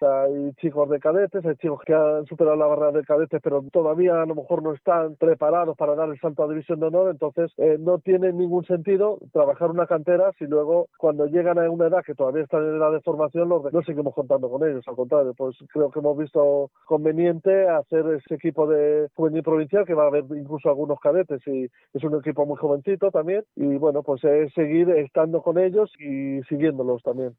Hay chicos de cadetes hay chicos que han superado la barra de cadetes pero todavía a lo mejor no están preparados para dar el salto a división de honor. Entonces eh, no tiene ningún sentido trabajar una cantera si luego cuando llegan a una edad que todavía están en edad de formación los no contando con ellos, al contrario, pues creo que hemos visto conveniente hacer ese equipo de juvenil provincial, que va a haber incluso algunos cadetes y es un equipo muy jovencito también, y bueno, pues es seguir estando con ellos y siguiéndolos también.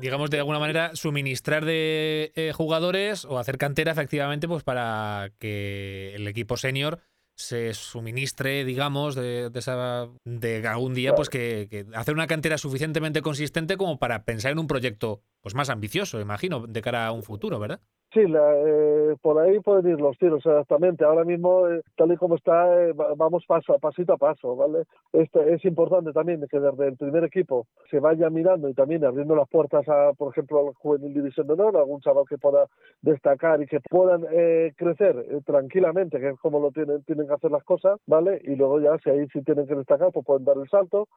Digamos, de alguna manera suministrar de eh, jugadores o hacer cantera efectivamente pues para que el equipo senior se suministre, digamos, de, de, esa, de algún día, pues que, que, hacer una cantera suficientemente consistente como para pensar en un proyecto pues más ambicioso, imagino, de cara a un futuro, ¿verdad? La, eh, por ahí pueden ir los tiros, exactamente. Ahora mismo, eh, tal y como está, eh, vamos paso, pasito a paso, ¿vale? Este, es importante también que desde el primer equipo se vaya mirando y también abriendo las puertas a, por ejemplo, al juvenil división de honor, algún chaval que pueda destacar y que puedan crecer tranquilamente, que es como lo tienen, tienen que hacer las cosas, ¿vale? Y luego ya, si ahí sí tienen que destacar, pues pueden dar el salto.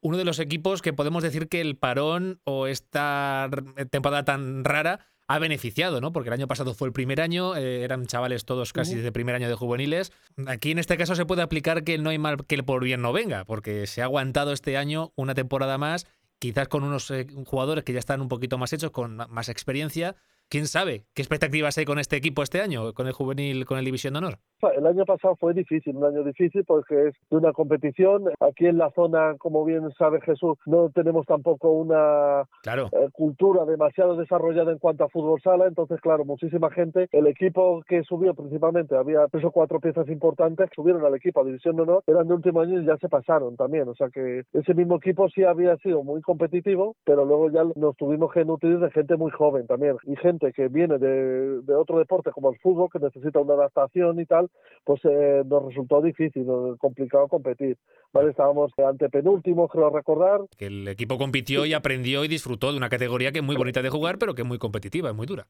Uno de los equipos que podemos decir que el parón o esta temporada tan rara ha beneficiado, ¿no? Porque el año pasado fue el primer año, eh, eran chavales todos casi de primer año de juveniles. Aquí en este caso se puede aplicar que no hay mal que el por bien no venga, porque se ha aguantado este año una temporada más, quizás con unos eh, jugadores que ya están un poquito más hechos, con más experiencia, quién sabe qué expectativas hay con este equipo este año, con el juvenil, con el División de Honor. El año pasado fue difícil, un año difícil porque es de una competición. Aquí en la zona, como bien sabe Jesús, no tenemos tampoco una eh, cultura demasiado desarrollada en cuanto a fútbol sala. Entonces, claro, muchísima gente, el equipo que subió principalmente, había tres o cuatro piezas importantes, subieron al equipo a División de Honor, eran de último año y ya se pasaron también. O sea que ese mismo equipo sí había sido muy competitivo, pero luego ya nos tuvimos que nutrir de gente muy joven también y gente que viene de, otro deporte como el fútbol, que necesita una adaptación y tal, pues eh, nos resultó difícil, complicado competir. ¿vale? Estábamos ante penúltimo, creo recordar. Que el equipo compitió y aprendió y disfrutó de una categoría que es muy bonita de jugar, pero que es muy competitiva, es muy dura.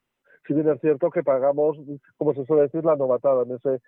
Si bien es cierto que pagamos, como se suele decir, la novatada en ese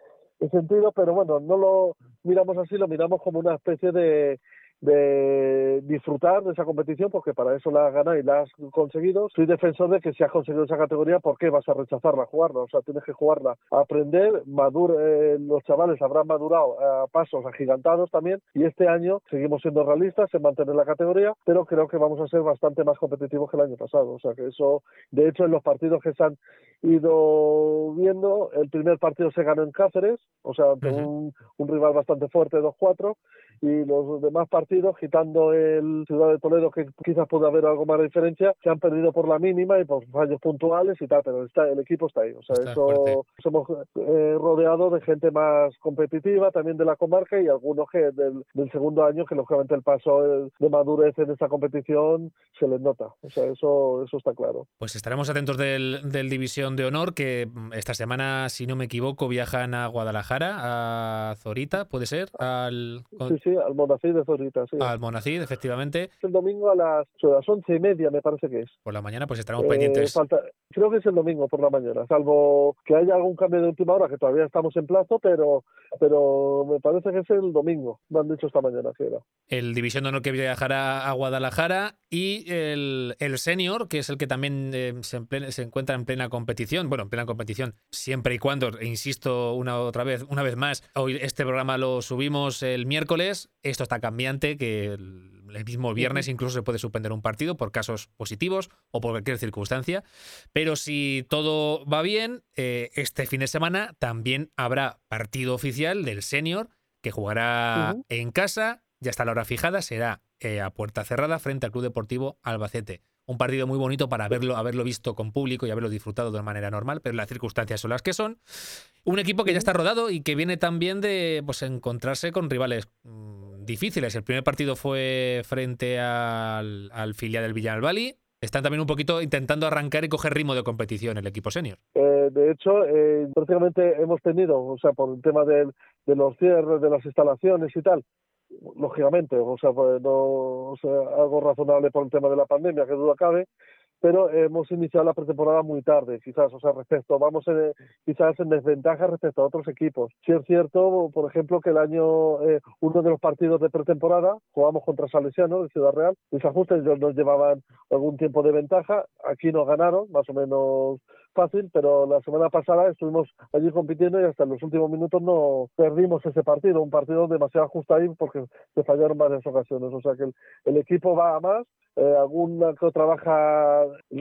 sentido, pero bueno, no lo miramos así, lo miramos como una especie de, de disfrutar de esa competición porque para eso la has ganado y la has conseguido. Soy defensor de que si has conseguido esa categoría, ¿por qué vas a rechazarla, jugarla? O sea, tienes que jugarla, aprender, madur eh, los chavales habrán madurado a pasos agigantados también y este año seguimos siendo realistas en mantener la categoría, pero creo que vamos a ser bastante más competitivos que el año pasado. O sea, que eso, de hecho, en los partidos que se han ido viendo, el primer partido se ganó en Cáceres, o sea, ante un, un rival bastante fuerte, 2-4, y los demás partidos, quitando el Ciudad de Toledo, que quizás pueda haber algo más de diferencia, se han perdido por la mínima y por fallos puntuales y tal, pero está, el equipo está ahí. O sea, eso somos eh, rodeados de gente más competitiva, también de la comarca y algunos que del, segundo año, que lógicamente el paso de madurez en esta competición se les nota. O sea, eso, eso está claro. Pues estaremos atentos del, del División de Honor, que esta semana, si no me equivoco, viajan a Guadalajara, a Zorita, ¿puede ser? Al... Sí, sí, al Monacid de Zorita, sí. Al Monacid, efectivamente. El domingo a las, las once y media, me parece que es. Por la mañana, pues estaremos pendientes. Eh, creo que es el domingo por la mañana, salvo que haya algún cambio de última hora, que todavía estamos en plazo, pero, pero me parece que es el domingo, me han dicho esta mañana que era. El División de Honor que viajará a Guadalajara y el, el Senior, que es el que también eh, se, se encuentra en plena competición, bueno, en plena competición, siempre y cuando, e insisto una otra vez, una vez más, hoy este programa lo subimos el miércoles, esto está cambiante, que el mismo viernes incluso se puede suspender un partido por casos positivos o por cualquier circunstancia. Pero si todo va bien, eh, este fin de semana también habrá partido oficial del senior que jugará en casa, ya está la hora fijada, será eh, a puerta cerrada frente al Club Deportivo Albacete. Un partido muy bonito para verlo, haberlo visto con público y haberlo disfrutado de manera normal, pero las circunstancias son las que son. Un equipo que ya está rodado y que viene también de pues, encontrarse con rivales mm, difíciles. El primer partido fue frente al, al filial del Villalbali. Están también un poquito intentando arrancar y coger ritmo de competición el equipo senior. Eh, de hecho, eh, prácticamente hemos tenido, o sea, por el tema de, de los cierres, de las instalaciones y tal, lógicamente, o sea, pues no, o sea, algo razonable por el tema de la pandemia, que duda cabe, pero hemos iniciado la pretemporada muy tarde, quizás, o sea, respecto, vamos en, quizás en desventaja respecto a otros equipos. Si es cierto, por ejemplo, que el año, eh, uno de los partidos de pretemporada, jugamos contra Salesiano de Ciudad Real, los ajustes nos llevaban algún tiempo de ventaja, aquí nos ganaron, más o menos fácil, pero la semana pasada estuvimos allí compitiendo y hasta los últimos minutos no perdimos ese partido, un partido demasiado justo ahí porque se fallaron varias ocasiones, o sea que el, equipo va a más, eh, alguna que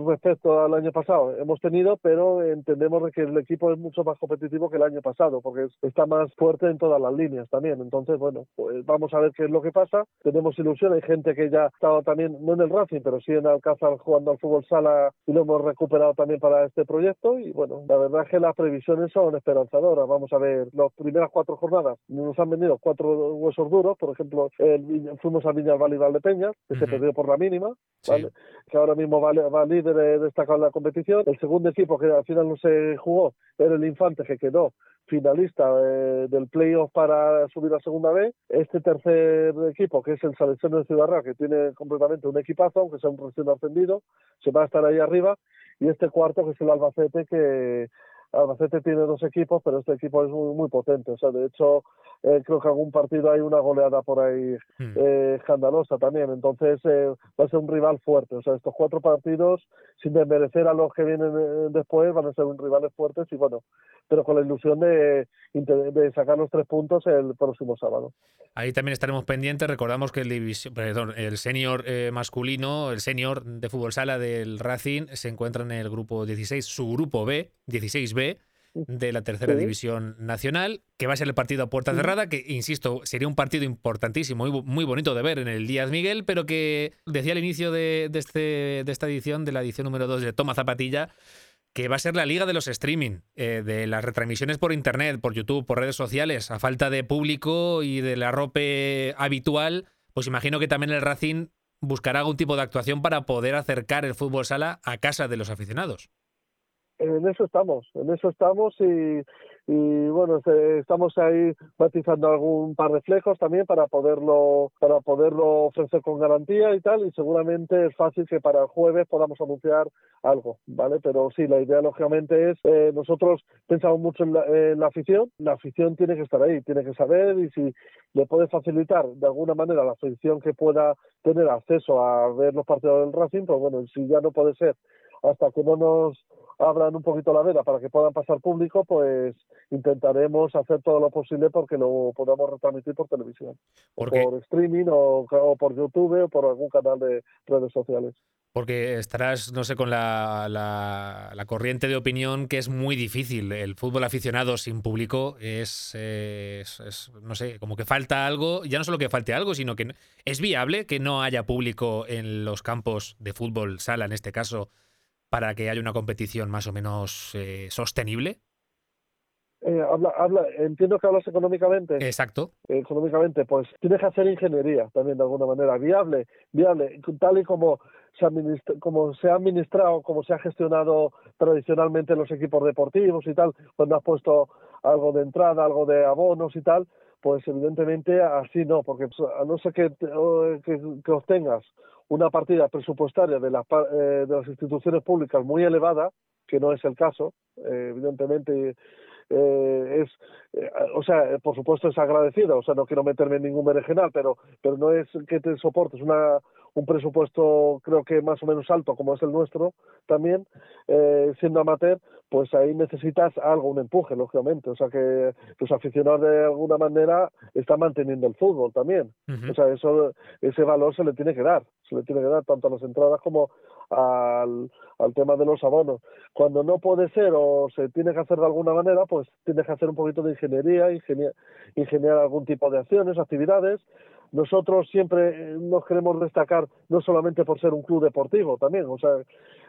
respecto al año pasado hemos tenido, pero entendemos que el equipo es mucho más competitivo que el año pasado, porque está más fuerte en todas las líneas también. Entonces, bueno, pues vamos a ver qué es lo que pasa. Tenemos ilusión, hay gente que ya ha estado también, no en el Racing, pero sí en Alcázar jugando al fútbol sala y lo hemos recuperado también para este proyecto. Y bueno, la verdad es que las previsiones son esperanzadoras. Vamos a ver, las primeras cuatro jornadas nos han venido cuatro huesos duros, por ejemplo, el, fuimos a Viña Valle y Peña que se perdió por la mínima ¿vale? que ahora mismo va, va líder destacado en la competición. El segundo equipo que al final no se jugó era el Infante, que quedó finalista eh, del playoff para subir a segunda B. Este tercer equipo, que es el Salesiano de Ciudad Real, que tiene completamente un equipazo, aunque sea un recién ascendido, se va a estar ahí arriba. Y este cuarto, que es el Albacete, que Albacete tiene dos equipos, pero este equipo es muy, muy potente. O sea, de hecho, eh, creo que algún partido hay una goleada por ahí hmm. eh, escandalosa también. Entonces, eh, va a ser un rival fuerte. O sea, estos cuatro partidos, sin desmerecer a los que vienen después, van a ser un rivales fuertes y bueno, pero con la ilusión de, de sacar los tres puntos el próximo sábado. Ahí también estaremos pendientes. Recordamos que el división, perdón, el senior masculino, el senior de fútbol sala del Racing, se encuentra en el grupo 16, su grupo B, 16B de la tercera división nacional, que va a ser el partido a puerta cerrada, que, insisto, sería un partido importantísimo, muy, muy bonito de ver en el Díaz Miguel, pero que decía al inicio de, este, de esta edición, de la edición número 2 de Toma Zapatilla, que va a ser la liga de los streaming, eh, de las retransmisiones por internet, por YouTube, por redes sociales, a falta de público y de la ropa habitual, pues imagino que también el Racing buscará algún tipo de actuación para poder acercar el fútbol sala a casa de los aficionados en eso estamos, en eso estamos y, y bueno, estamos ahí batizando algún par de flejos también para poderlo para poderlo ofrecer con garantía y tal y seguramente es fácil que para el jueves podamos anunciar algo, ¿vale? Pero sí, la idea lógicamente es eh, nosotros pensamos mucho en la, en la, afición, la afición tiene que estar ahí, tiene que saber y si le puede facilitar de alguna manera la afición que pueda tener acceso a ver los partidos del Racing, pues bueno, si ya no puede ser hasta que no nos abran un poquito la veda para que puedan pasar público, pues intentaremos hacer todo lo posible porque lo podamos retransmitir por televisión, por streaming o, por YouTube o por algún canal de redes sociales. Porque estarás, no sé, con la, la, corriente de opinión que es muy difícil. El fútbol aficionado sin público es, es, es, no sé, como que falta algo. Ya no solo que falte algo, sino que es viable que no haya público en los campos de fútbol, sala en este caso, para que haya una competición más o menos eh, sostenible? Eh, habla, habla, entiendo que hablas económicamente. Exacto. económicamente, pues tienes que hacer ingeniería también de alguna manera, viable, viable, tal y como se, administra, como se ha administrado, como se ha gestionado tradicionalmente los equipos deportivos y tal, cuando has puesto algo de entrada, algo de abonos y tal, pues evidentemente así no, porque a no ser que, que, que obtengas una partida presupuestaria de, las eh, de las instituciones públicas muy elevada, que no es el caso, eh, evidentemente eh, es, eh, o sea, por supuesto es agradecido, o sea, no quiero meterme en ningún berenjenal, pero, pero no es que te soportes una, un presupuesto creo que más o menos alto como es el nuestro también, eh, siendo amateur, pues ahí necesitas algo, un empuje, lógicamente. O sea que los aficionados de alguna manera están manteniendo el fútbol también. O sea, eso, ese valor se le tiene que dar, se le tiene que dar tanto a las entradas como al, al tema de los abonos. Cuando no puede ser o se tiene que hacer de alguna manera, pues tienes que hacer un poquito de ingeniería, ingeniar, ingeniar algún tipo de acciones, actividades, nosotros siempre nos queremos destacar no solamente por ser un club deportivo también, o sea,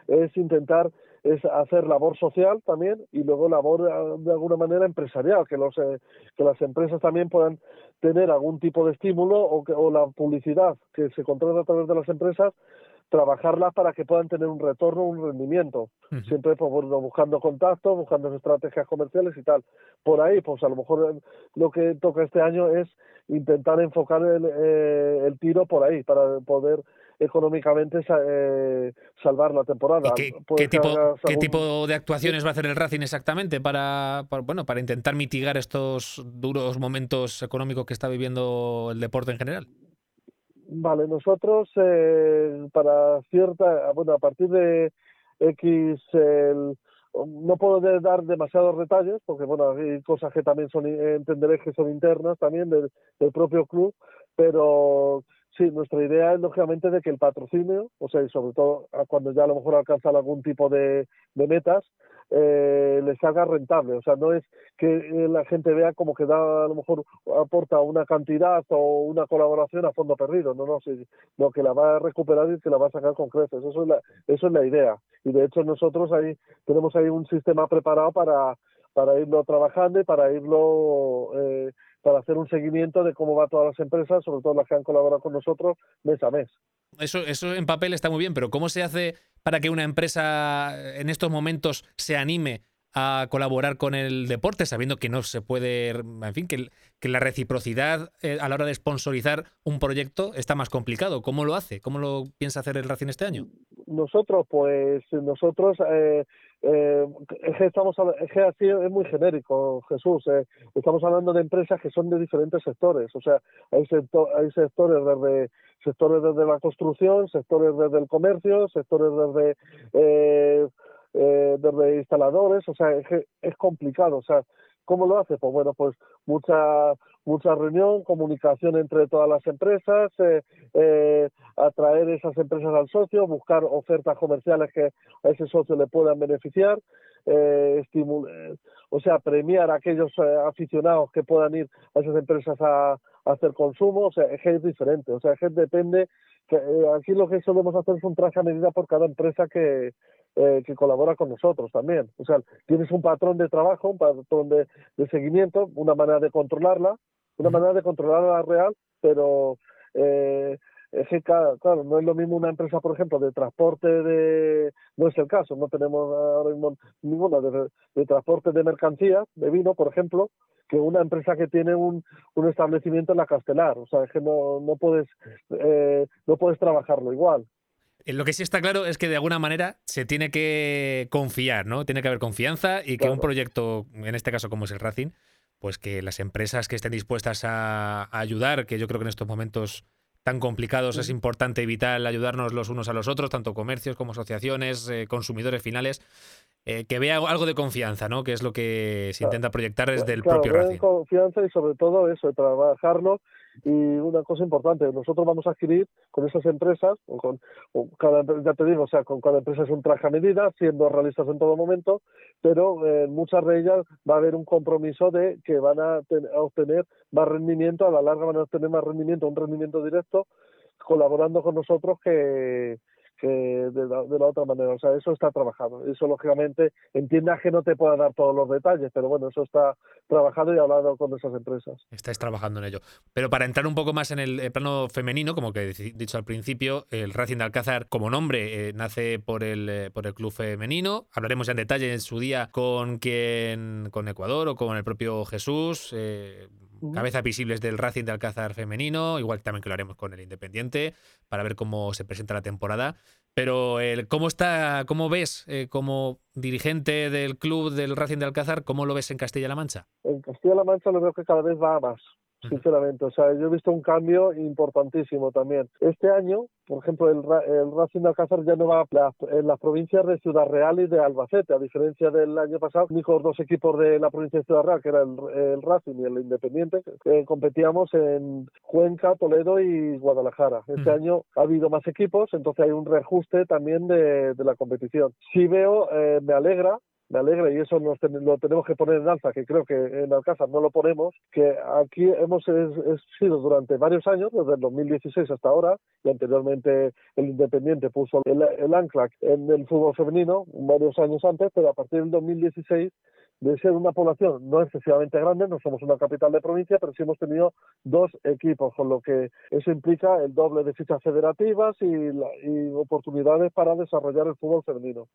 es intentar es hacer labor social también y luego labor de alguna manera empresarial, que los que las empresas también puedan tener algún tipo de estímulo o, que, o la publicidad que se controla a través de las empresas trabajarlas para que puedan tener un retorno, un rendimiento. Siempre pues, buscando contactos, buscando estrategias comerciales y tal. Por ahí, pues a lo mejor lo que toca este año es intentar enfocar el, eh, el tiro por ahí, para poder económicamente eh, salvar la temporada. ¿Qué, tipo, ¿Qué, tipo, de actuaciones va a hacer el Racing exactamente para, para, bueno, para intentar mitigar estos duros momentos económicos que está viviendo el deporte en general? Vale, nosotros eh, para cierta, bueno, a partir de X, no puedo dar demasiados detalles porque, bueno, hay cosas que también son, entenderé que son internas también del, propio club, pero sí, nuestra idea es lógicamente de que el patrocinio, o sea, y sobre todo cuando ya a lo mejor alcanzan algún tipo de metas, eh, les haga rentable. O sea, no es que eh, la gente vea como que da, a lo mejor aporta una cantidad o una colaboración a fondo perdido. No, no, sino que la va a recuperar y que la va a sacar con creces. Eso es la, eso es la idea. Y de hecho nosotros ahí tenemos ahí un sistema preparado para, para irlo trabajando y para irlo eh, para hacer un seguimiento de cómo va todas las empresas, sobre todo las que han colaborado con nosotros mes a mes. Eso, eso en papel está muy bien, pero ¿cómo se hace para que una empresa en estos momentos se anime a colaborar con el deporte, sabiendo que no se puede, en fin, que, la reciprocidad eh, a la hora de sponsorizar un proyecto está más complicado. ¿Cómo lo hace? ¿Cómo lo piensa hacer el Racing este año? Nosotros, pues, nosotros eh, eh, es que estamos es que es muy genérico Jesús eh, estamos hablando de empresas que son de diferentes sectores o sea hay sector, hay sectores desde sectores desde la construcción sectores desde el comercio sectores desde eh, eh, desde instaladores o sea es es complicado o sea cómo lo hace pues bueno pues mucha mucha reunión, comunicación entre todas las empresas, eh, eh, atraer esas empresas al socio, buscar ofertas comerciales que a ese socio le puedan beneficiar, eh, o sea, premiar a aquellos eh, aficionados que puedan ir a esas empresas a, hacer consumo, o sea, es diferente, o sea, es depende, aquí lo que solemos hacer es un traje a medida por cada empresa que, que colabora con nosotros también. O sea, tienes un patrón de trabajo, un patrón de, de seguimiento, una manera de controlarla, una manera de controlar la real, pero eh, es que, claro, no es lo mismo una empresa, por ejemplo, de transporte de, no es el caso, no tenemos ahora mismo ninguna de, transporte de mercancías, de vino, por ejemplo, que una empresa que tiene un, un establecimiento en la Castelar, o sea, es que no, no puedes, eh, no puedes trabajarlo igual. Eh, lo que sí está claro es que de alguna manera se tiene que confiar, ¿no? Tiene que haber confianza y que un proyecto, en este caso como es el Racing, pues que las empresas que estén dispuestas a, ayudar, que yo creo que en estos momentos tan complicados es importante y vital ayudarnos los unos a los otros, tanto comercios como asociaciones, eh, consumidores finales, eh, que vea algo de confianza, ¿no? Que es lo que se intenta proyectar desde el propio Racing. confianza y sobre todo eso, trabajarlo y una cosa importante, nosotros vamos a adquirir con esas empresas, o con, cada, ya te digo, o sea, con cada empresa es un traje a medida, siendo realistas en todo momento, pero en muchas de ellas va a haber un compromiso de que van a, a obtener más rendimiento, a la larga van a obtener más rendimiento, un rendimiento directo, colaborando con nosotros que, que de la, de la, otra manera. O sea, eso está trabajado. Eso, lógicamente, entiendas que no te pueda dar todos los detalles, pero bueno, eso está trabajado y hablado con esas empresas. Estáis trabajando en ello. Pero para entrar un poco más en el plano femenino, como que he dicho al principio, el Racing de Alcázar, como nombre, eh, nace por el, eh, por el club femenino. Hablaremos ya en detalle en su día con quien, con Ecuador o con el propio Jesús. Eh, cabezas visibles del Racing de Alcázar femenino, igual también que lo haremos con el Independiente, para ver cómo se presenta la temporada. Pero el, ¿cómo está, cómo ves eh, como dirigente del club del Racing de Alcázar, cómo lo ves en Castilla-La Mancha? En Castilla-La Mancha lo veo que cada vez va más sinceramente. O sea, yo he visto un cambio importantísimo también. Este año, por ejemplo, el, el Racing de Alcázar ya no va en las provincias de Ciudad Real y de Albacete, a diferencia del año pasado, únicos dos equipos de la provincia de Ciudad Real, que era el, Racing y el Independiente, que competíamos en Cuenca, Toledo y Guadalajara. Este año ha habido más equipos, entonces hay un reajuste también de, la competición. Sí veo, eh, me alegra me alegra y eso nos lo tenemos que poner en alza, que creo que en Alcázar no lo ponemos, que aquí hemos sido durante varios años, desde el 2016 hasta ahora, y anteriormente el Independiente puso el, el ancla en el fútbol femenino varios años antes, pero a partir del 2016 de ser una población no excesivamente grande, no somos una capital de provincia, pero sí hemos tenido dos equipos, con lo que eso implica el doble de fichas federativas y, oportunidades para desarrollar el fútbol femenino.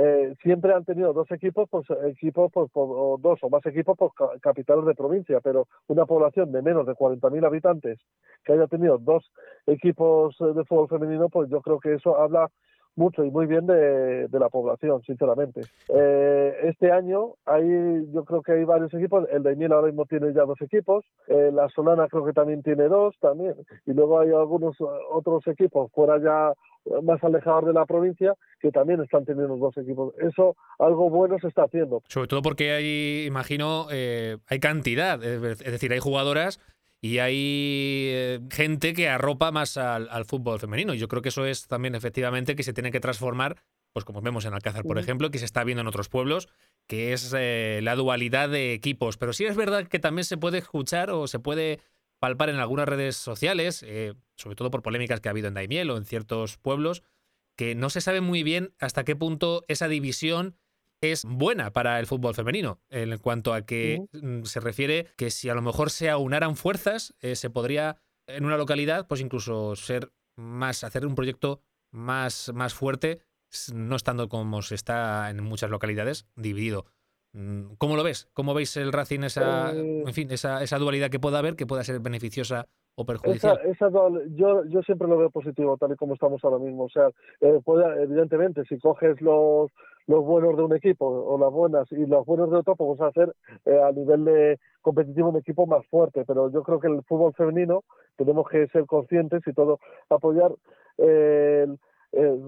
Eh, siempre han tenido dos equipos, pues equipos, pues, o dos o más equipos por capitales de provincia, pero una población de menos de 40.000 habitantes que haya tenido dos equipos de fútbol femenino, pues yo creo que eso habla mucho y muy bien de, la población, sinceramente. Eh, este año hay, yo creo que hay varios equipos. El de Daimiel ahora mismo tiene ya dos equipos. Eh, la Solana creo que también tiene dos también. Y luego hay algunos otros equipos fuera ya más alejados de la provincia que también están teniendo dos equipos. Eso, algo bueno se está haciendo. Sobre todo porque hay, imagino, eh, hay cantidad, es decir, hay jugadoras y hay eh, gente que arropa más al, fútbol femenino. Yo creo que eso es también efectivamente que se tiene que transformar, pues como vemos en Alcázar, por ejemplo, que se está viendo en otros pueblos, que es eh, la dualidad de equipos. Pero sí es verdad que también se puede escuchar o se puede palpar en algunas redes sociales, eh, sobre todo por polémicas que ha habido en Daimiel o en ciertos pueblos, que no se sabe muy bien hasta qué punto esa división es buena para el fútbol femenino, en cuanto a que mm, se refiere que si a lo mejor se aunaran fuerzas, eh, se podría en una localidad, pues incluso ser más, hacer un proyecto más, más fuerte, no estando como se está en muchas localidades, dividido. Mm, ¿Cómo lo ves? ¿Cómo veis el Racing esa, en eh, fin, esa, esa dualidad que pueda haber, que pueda ser beneficiosa o perjudicial? Esa, yo, yo siempre lo veo positivo, tal y como estamos ahora mismo. O sea, eh, puede, evidentemente, si coges los, los buenos de un equipo o las buenas y los buenos de otro, vamos a hacer eh, a nivel de competitivo un equipo más fuerte. Pero yo creo que el fútbol femenino tenemos que ser conscientes y todo apoyar. Eh,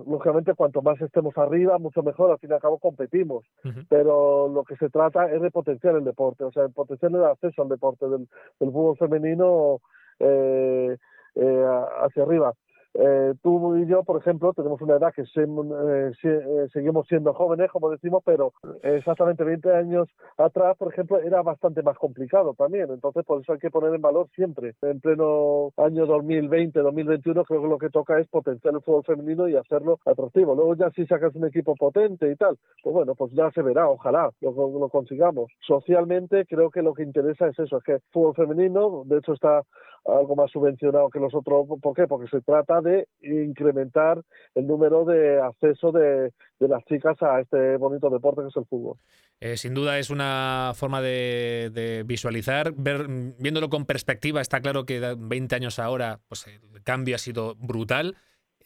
lógicamente, cuanto más estemos arriba, mucho mejor. Al fin y al cabo, competimos. Pero lo que se trata es de potenciar el deporte, o sea, potenciar el acceso al deporte del, del fútbol femenino eh, eh, hacia arriba. Eh, tú y yo, por ejemplo, tenemos una edad que eh, eh, seguimos siendo jóvenes, como decimos, pero exactamente 20 años atrás, por ejemplo, era bastante más complicado también. Entonces, por eso hay que poner en valor siempre. En pleno año 2020, 2021, creo que lo que toca es potenciar el fútbol femenino y hacerlo atractivo. Luego ya si sacas un equipo potente y tal, pues bueno, pues ya se verá, ojalá lo, lo consigamos. Socialmente, creo que lo que interesa es eso, es que el fútbol femenino, de hecho, está algo más subvencionado que los otros. ¿Por qué? Porque se trata de incrementar el número de acceso de, las chicas a este bonito deporte que es el fútbol. Eh, sin duda es una forma de, visualizar, ver, viéndolo con perspectiva, está claro que 20 años ahora pues, el cambio ha sido brutal.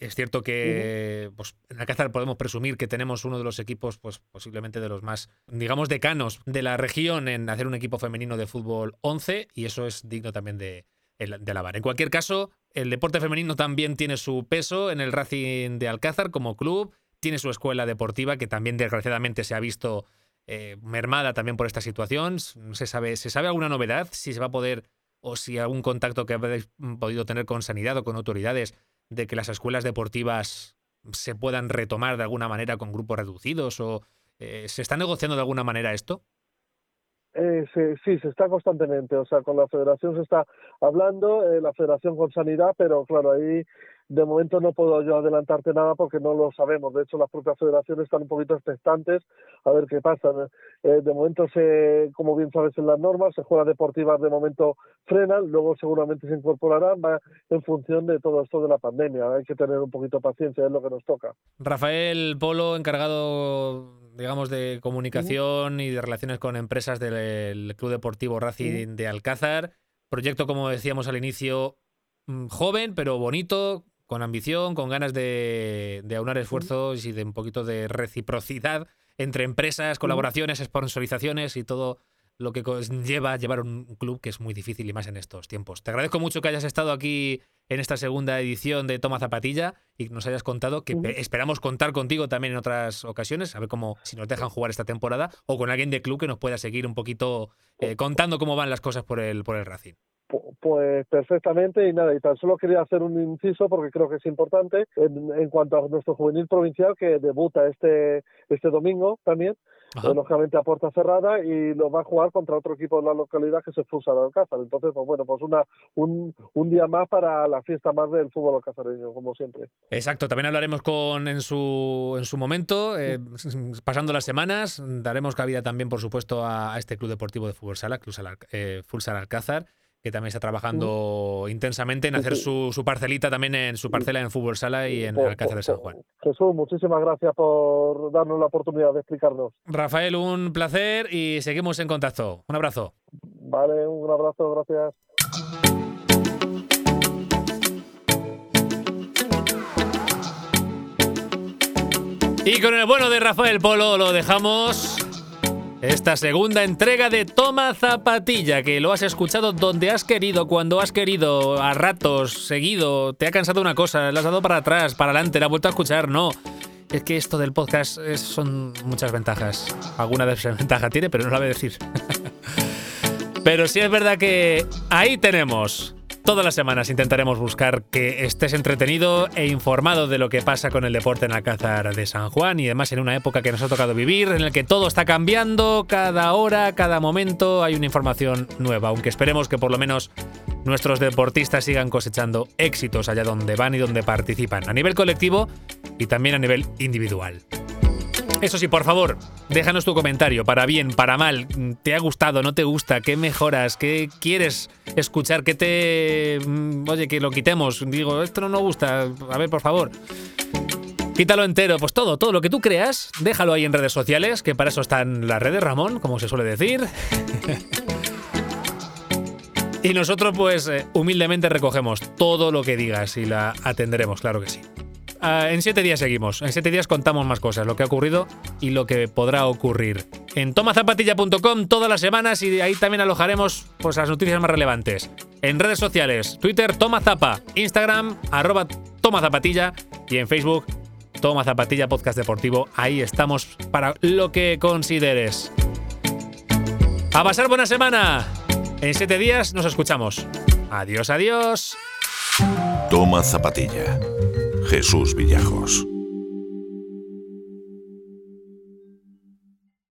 Es cierto que pues, en Alcázar podemos presumir que tenemos uno de los equipos, pues posiblemente de los más, digamos, decanos de la región en hacer un equipo femenino de fútbol 11 y eso es digno también de, de alabar. En cualquier caso, el deporte femenino también tiene su peso en el Racing de Alcázar como club, tiene su escuela deportiva que también desgraciadamente se ha visto eh, mermada también por esta situación. ¿Se sabe, ¿Se sabe alguna novedad? Si se va a poder o si algún contacto que habéis podido tener con sanidad o con autoridades de que las escuelas deportivas se puedan retomar de alguna manera con grupos reducidos o eh, se está negociando de alguna manera esto? Eh, sí, se está constantemente, o sea, con la federación se está hablando, eh, la federación con sanidad, pero claro, ahí de momento no puedo yo adelantarte nada porque no lo sabemos. De hecho, las propias federaciones están un poquito expectantes a ver qué pasa. Eh, de momento, se, como bien sabes en las normas, se juega deportivas de momento frenan, luego seguramente se incorporarán va en función de todo esto de la pandemia. Hay que tener un poquito de paciencia, es lo que nos toca. Rafael Polo, encargado digamos, de comunicación y de relaciones con empresas del Club Deportivo Racing de Alcázar. Proyecto, como decíamos al inicio, mm, joven, pero bonito, con ambición, con ganas de, de aunar esfuerzos y de un poquito de reciprocidad entre empresas, colaboraciones, sponsorizaciones y todo lo que lleva llevar un club que es muy difícil y más en estos tiempos. Te agradezco mucho que hayas estado aquí en esta segunda edición de Toma Zapatilla y nos hayas contado que esperamos contar contigo también en otras ocasiones, a ver cómo si nos dejan jugar esta temporada o con alguien de club que nos pueda seguir un poquito eh, contando cómo van las cosas por el por el Racing. Pues perfectamente y nada, y tan solo quería hacer un inciso porque creo que es importante en, en cuanto a nuestro juvenil provincial que debuta este, este domingo también lógicamente a puerta cerrada, y lo va a jugar contra otro equipo de la localidad que se Futsal Alcázar. Entonces, pues bueno, pues una un, un día más para la fiesta más del fútbol alcazareño, como siempre. Exacto, también hablaremos con en su, en su momento, eh, pasando las semanas, daremos cabida también, por supuesto, a, este club deportivo de fútbol sala, Club Sala, eh, Alcázar que también está trabajando intensamente en hacer su, su, parcelita también en su parcela en fútbol sala y en Alcázar de San Juan. Jesús, muchísimas gracias por darnos la oportunidad de explicarnos. Rafael, un placer y seguimos en contacto. Un abrazo. Vale, un abrazo, gracias. Y con el bueno de Rafael Polo lo dejamos esta segunda entrega de Toma Zapatilla, que lo has escuchado donde has querido, cuando has querido, a ratos, seguido, te ha cansado una cosa, la has dado para atrás, para adelante, la has vuelto a escuchar, no. Es que esto del podcast son muchas ventajas. Alguna desventaja tiene, pero no la voy a decir. pero sí es verdad que ahí tenemos Todas las semanas intentaremos buscar que estés entretenido e informado de lo que pasa con el deporte en Alcázar de San Juan y además en una época que nos ha tocado vivir, en el que todo está cambiando, cada hora, cada momento hay una información nueva, aunque esperemos que por lo menos nuestros deportistas sigan cosechando éxitos allá donde van y donde participan, a nivel colectivo y también a nivel individual. Eso sí, por favor, déjanos tu comentario, para bien, para mal. ¿Te ha gustado, no te gusta? ¿Qué mejoras? ¿Qué quieres escuchar? ¿Qué te... Mm, oye, que lo quitemos? Digo, esto no nos gusta. A ver, por favor. Quítalo entero, pues todo, todo lo que tú creas, déjalo ahí en redes sociales, que para eso están las redes, Ramón, como se suele decir. y nosotros, pues, eh, humildemente recogemos todo lo que digas y la atenderemos, claro que sí. Ah, en siete días seguimos. En siete días contamos más cosas, lo que ha ocurrido y lo que podrá ocurrir. En tomazapatilla.com todas las semanas y ahí también alojaremos pues, las noticias más relevantes. En redes sociales, Twitter Tomazapa, Instagram arroba Tomazapatilla y en Facebook Toma Zapatilla Podcast Deportivo. Ahí estamos para lo que consideres. A pasar buena semana. En siete días nos escuchamos. Adiós, adiós. Toma Zapatilla Jesús Villajos.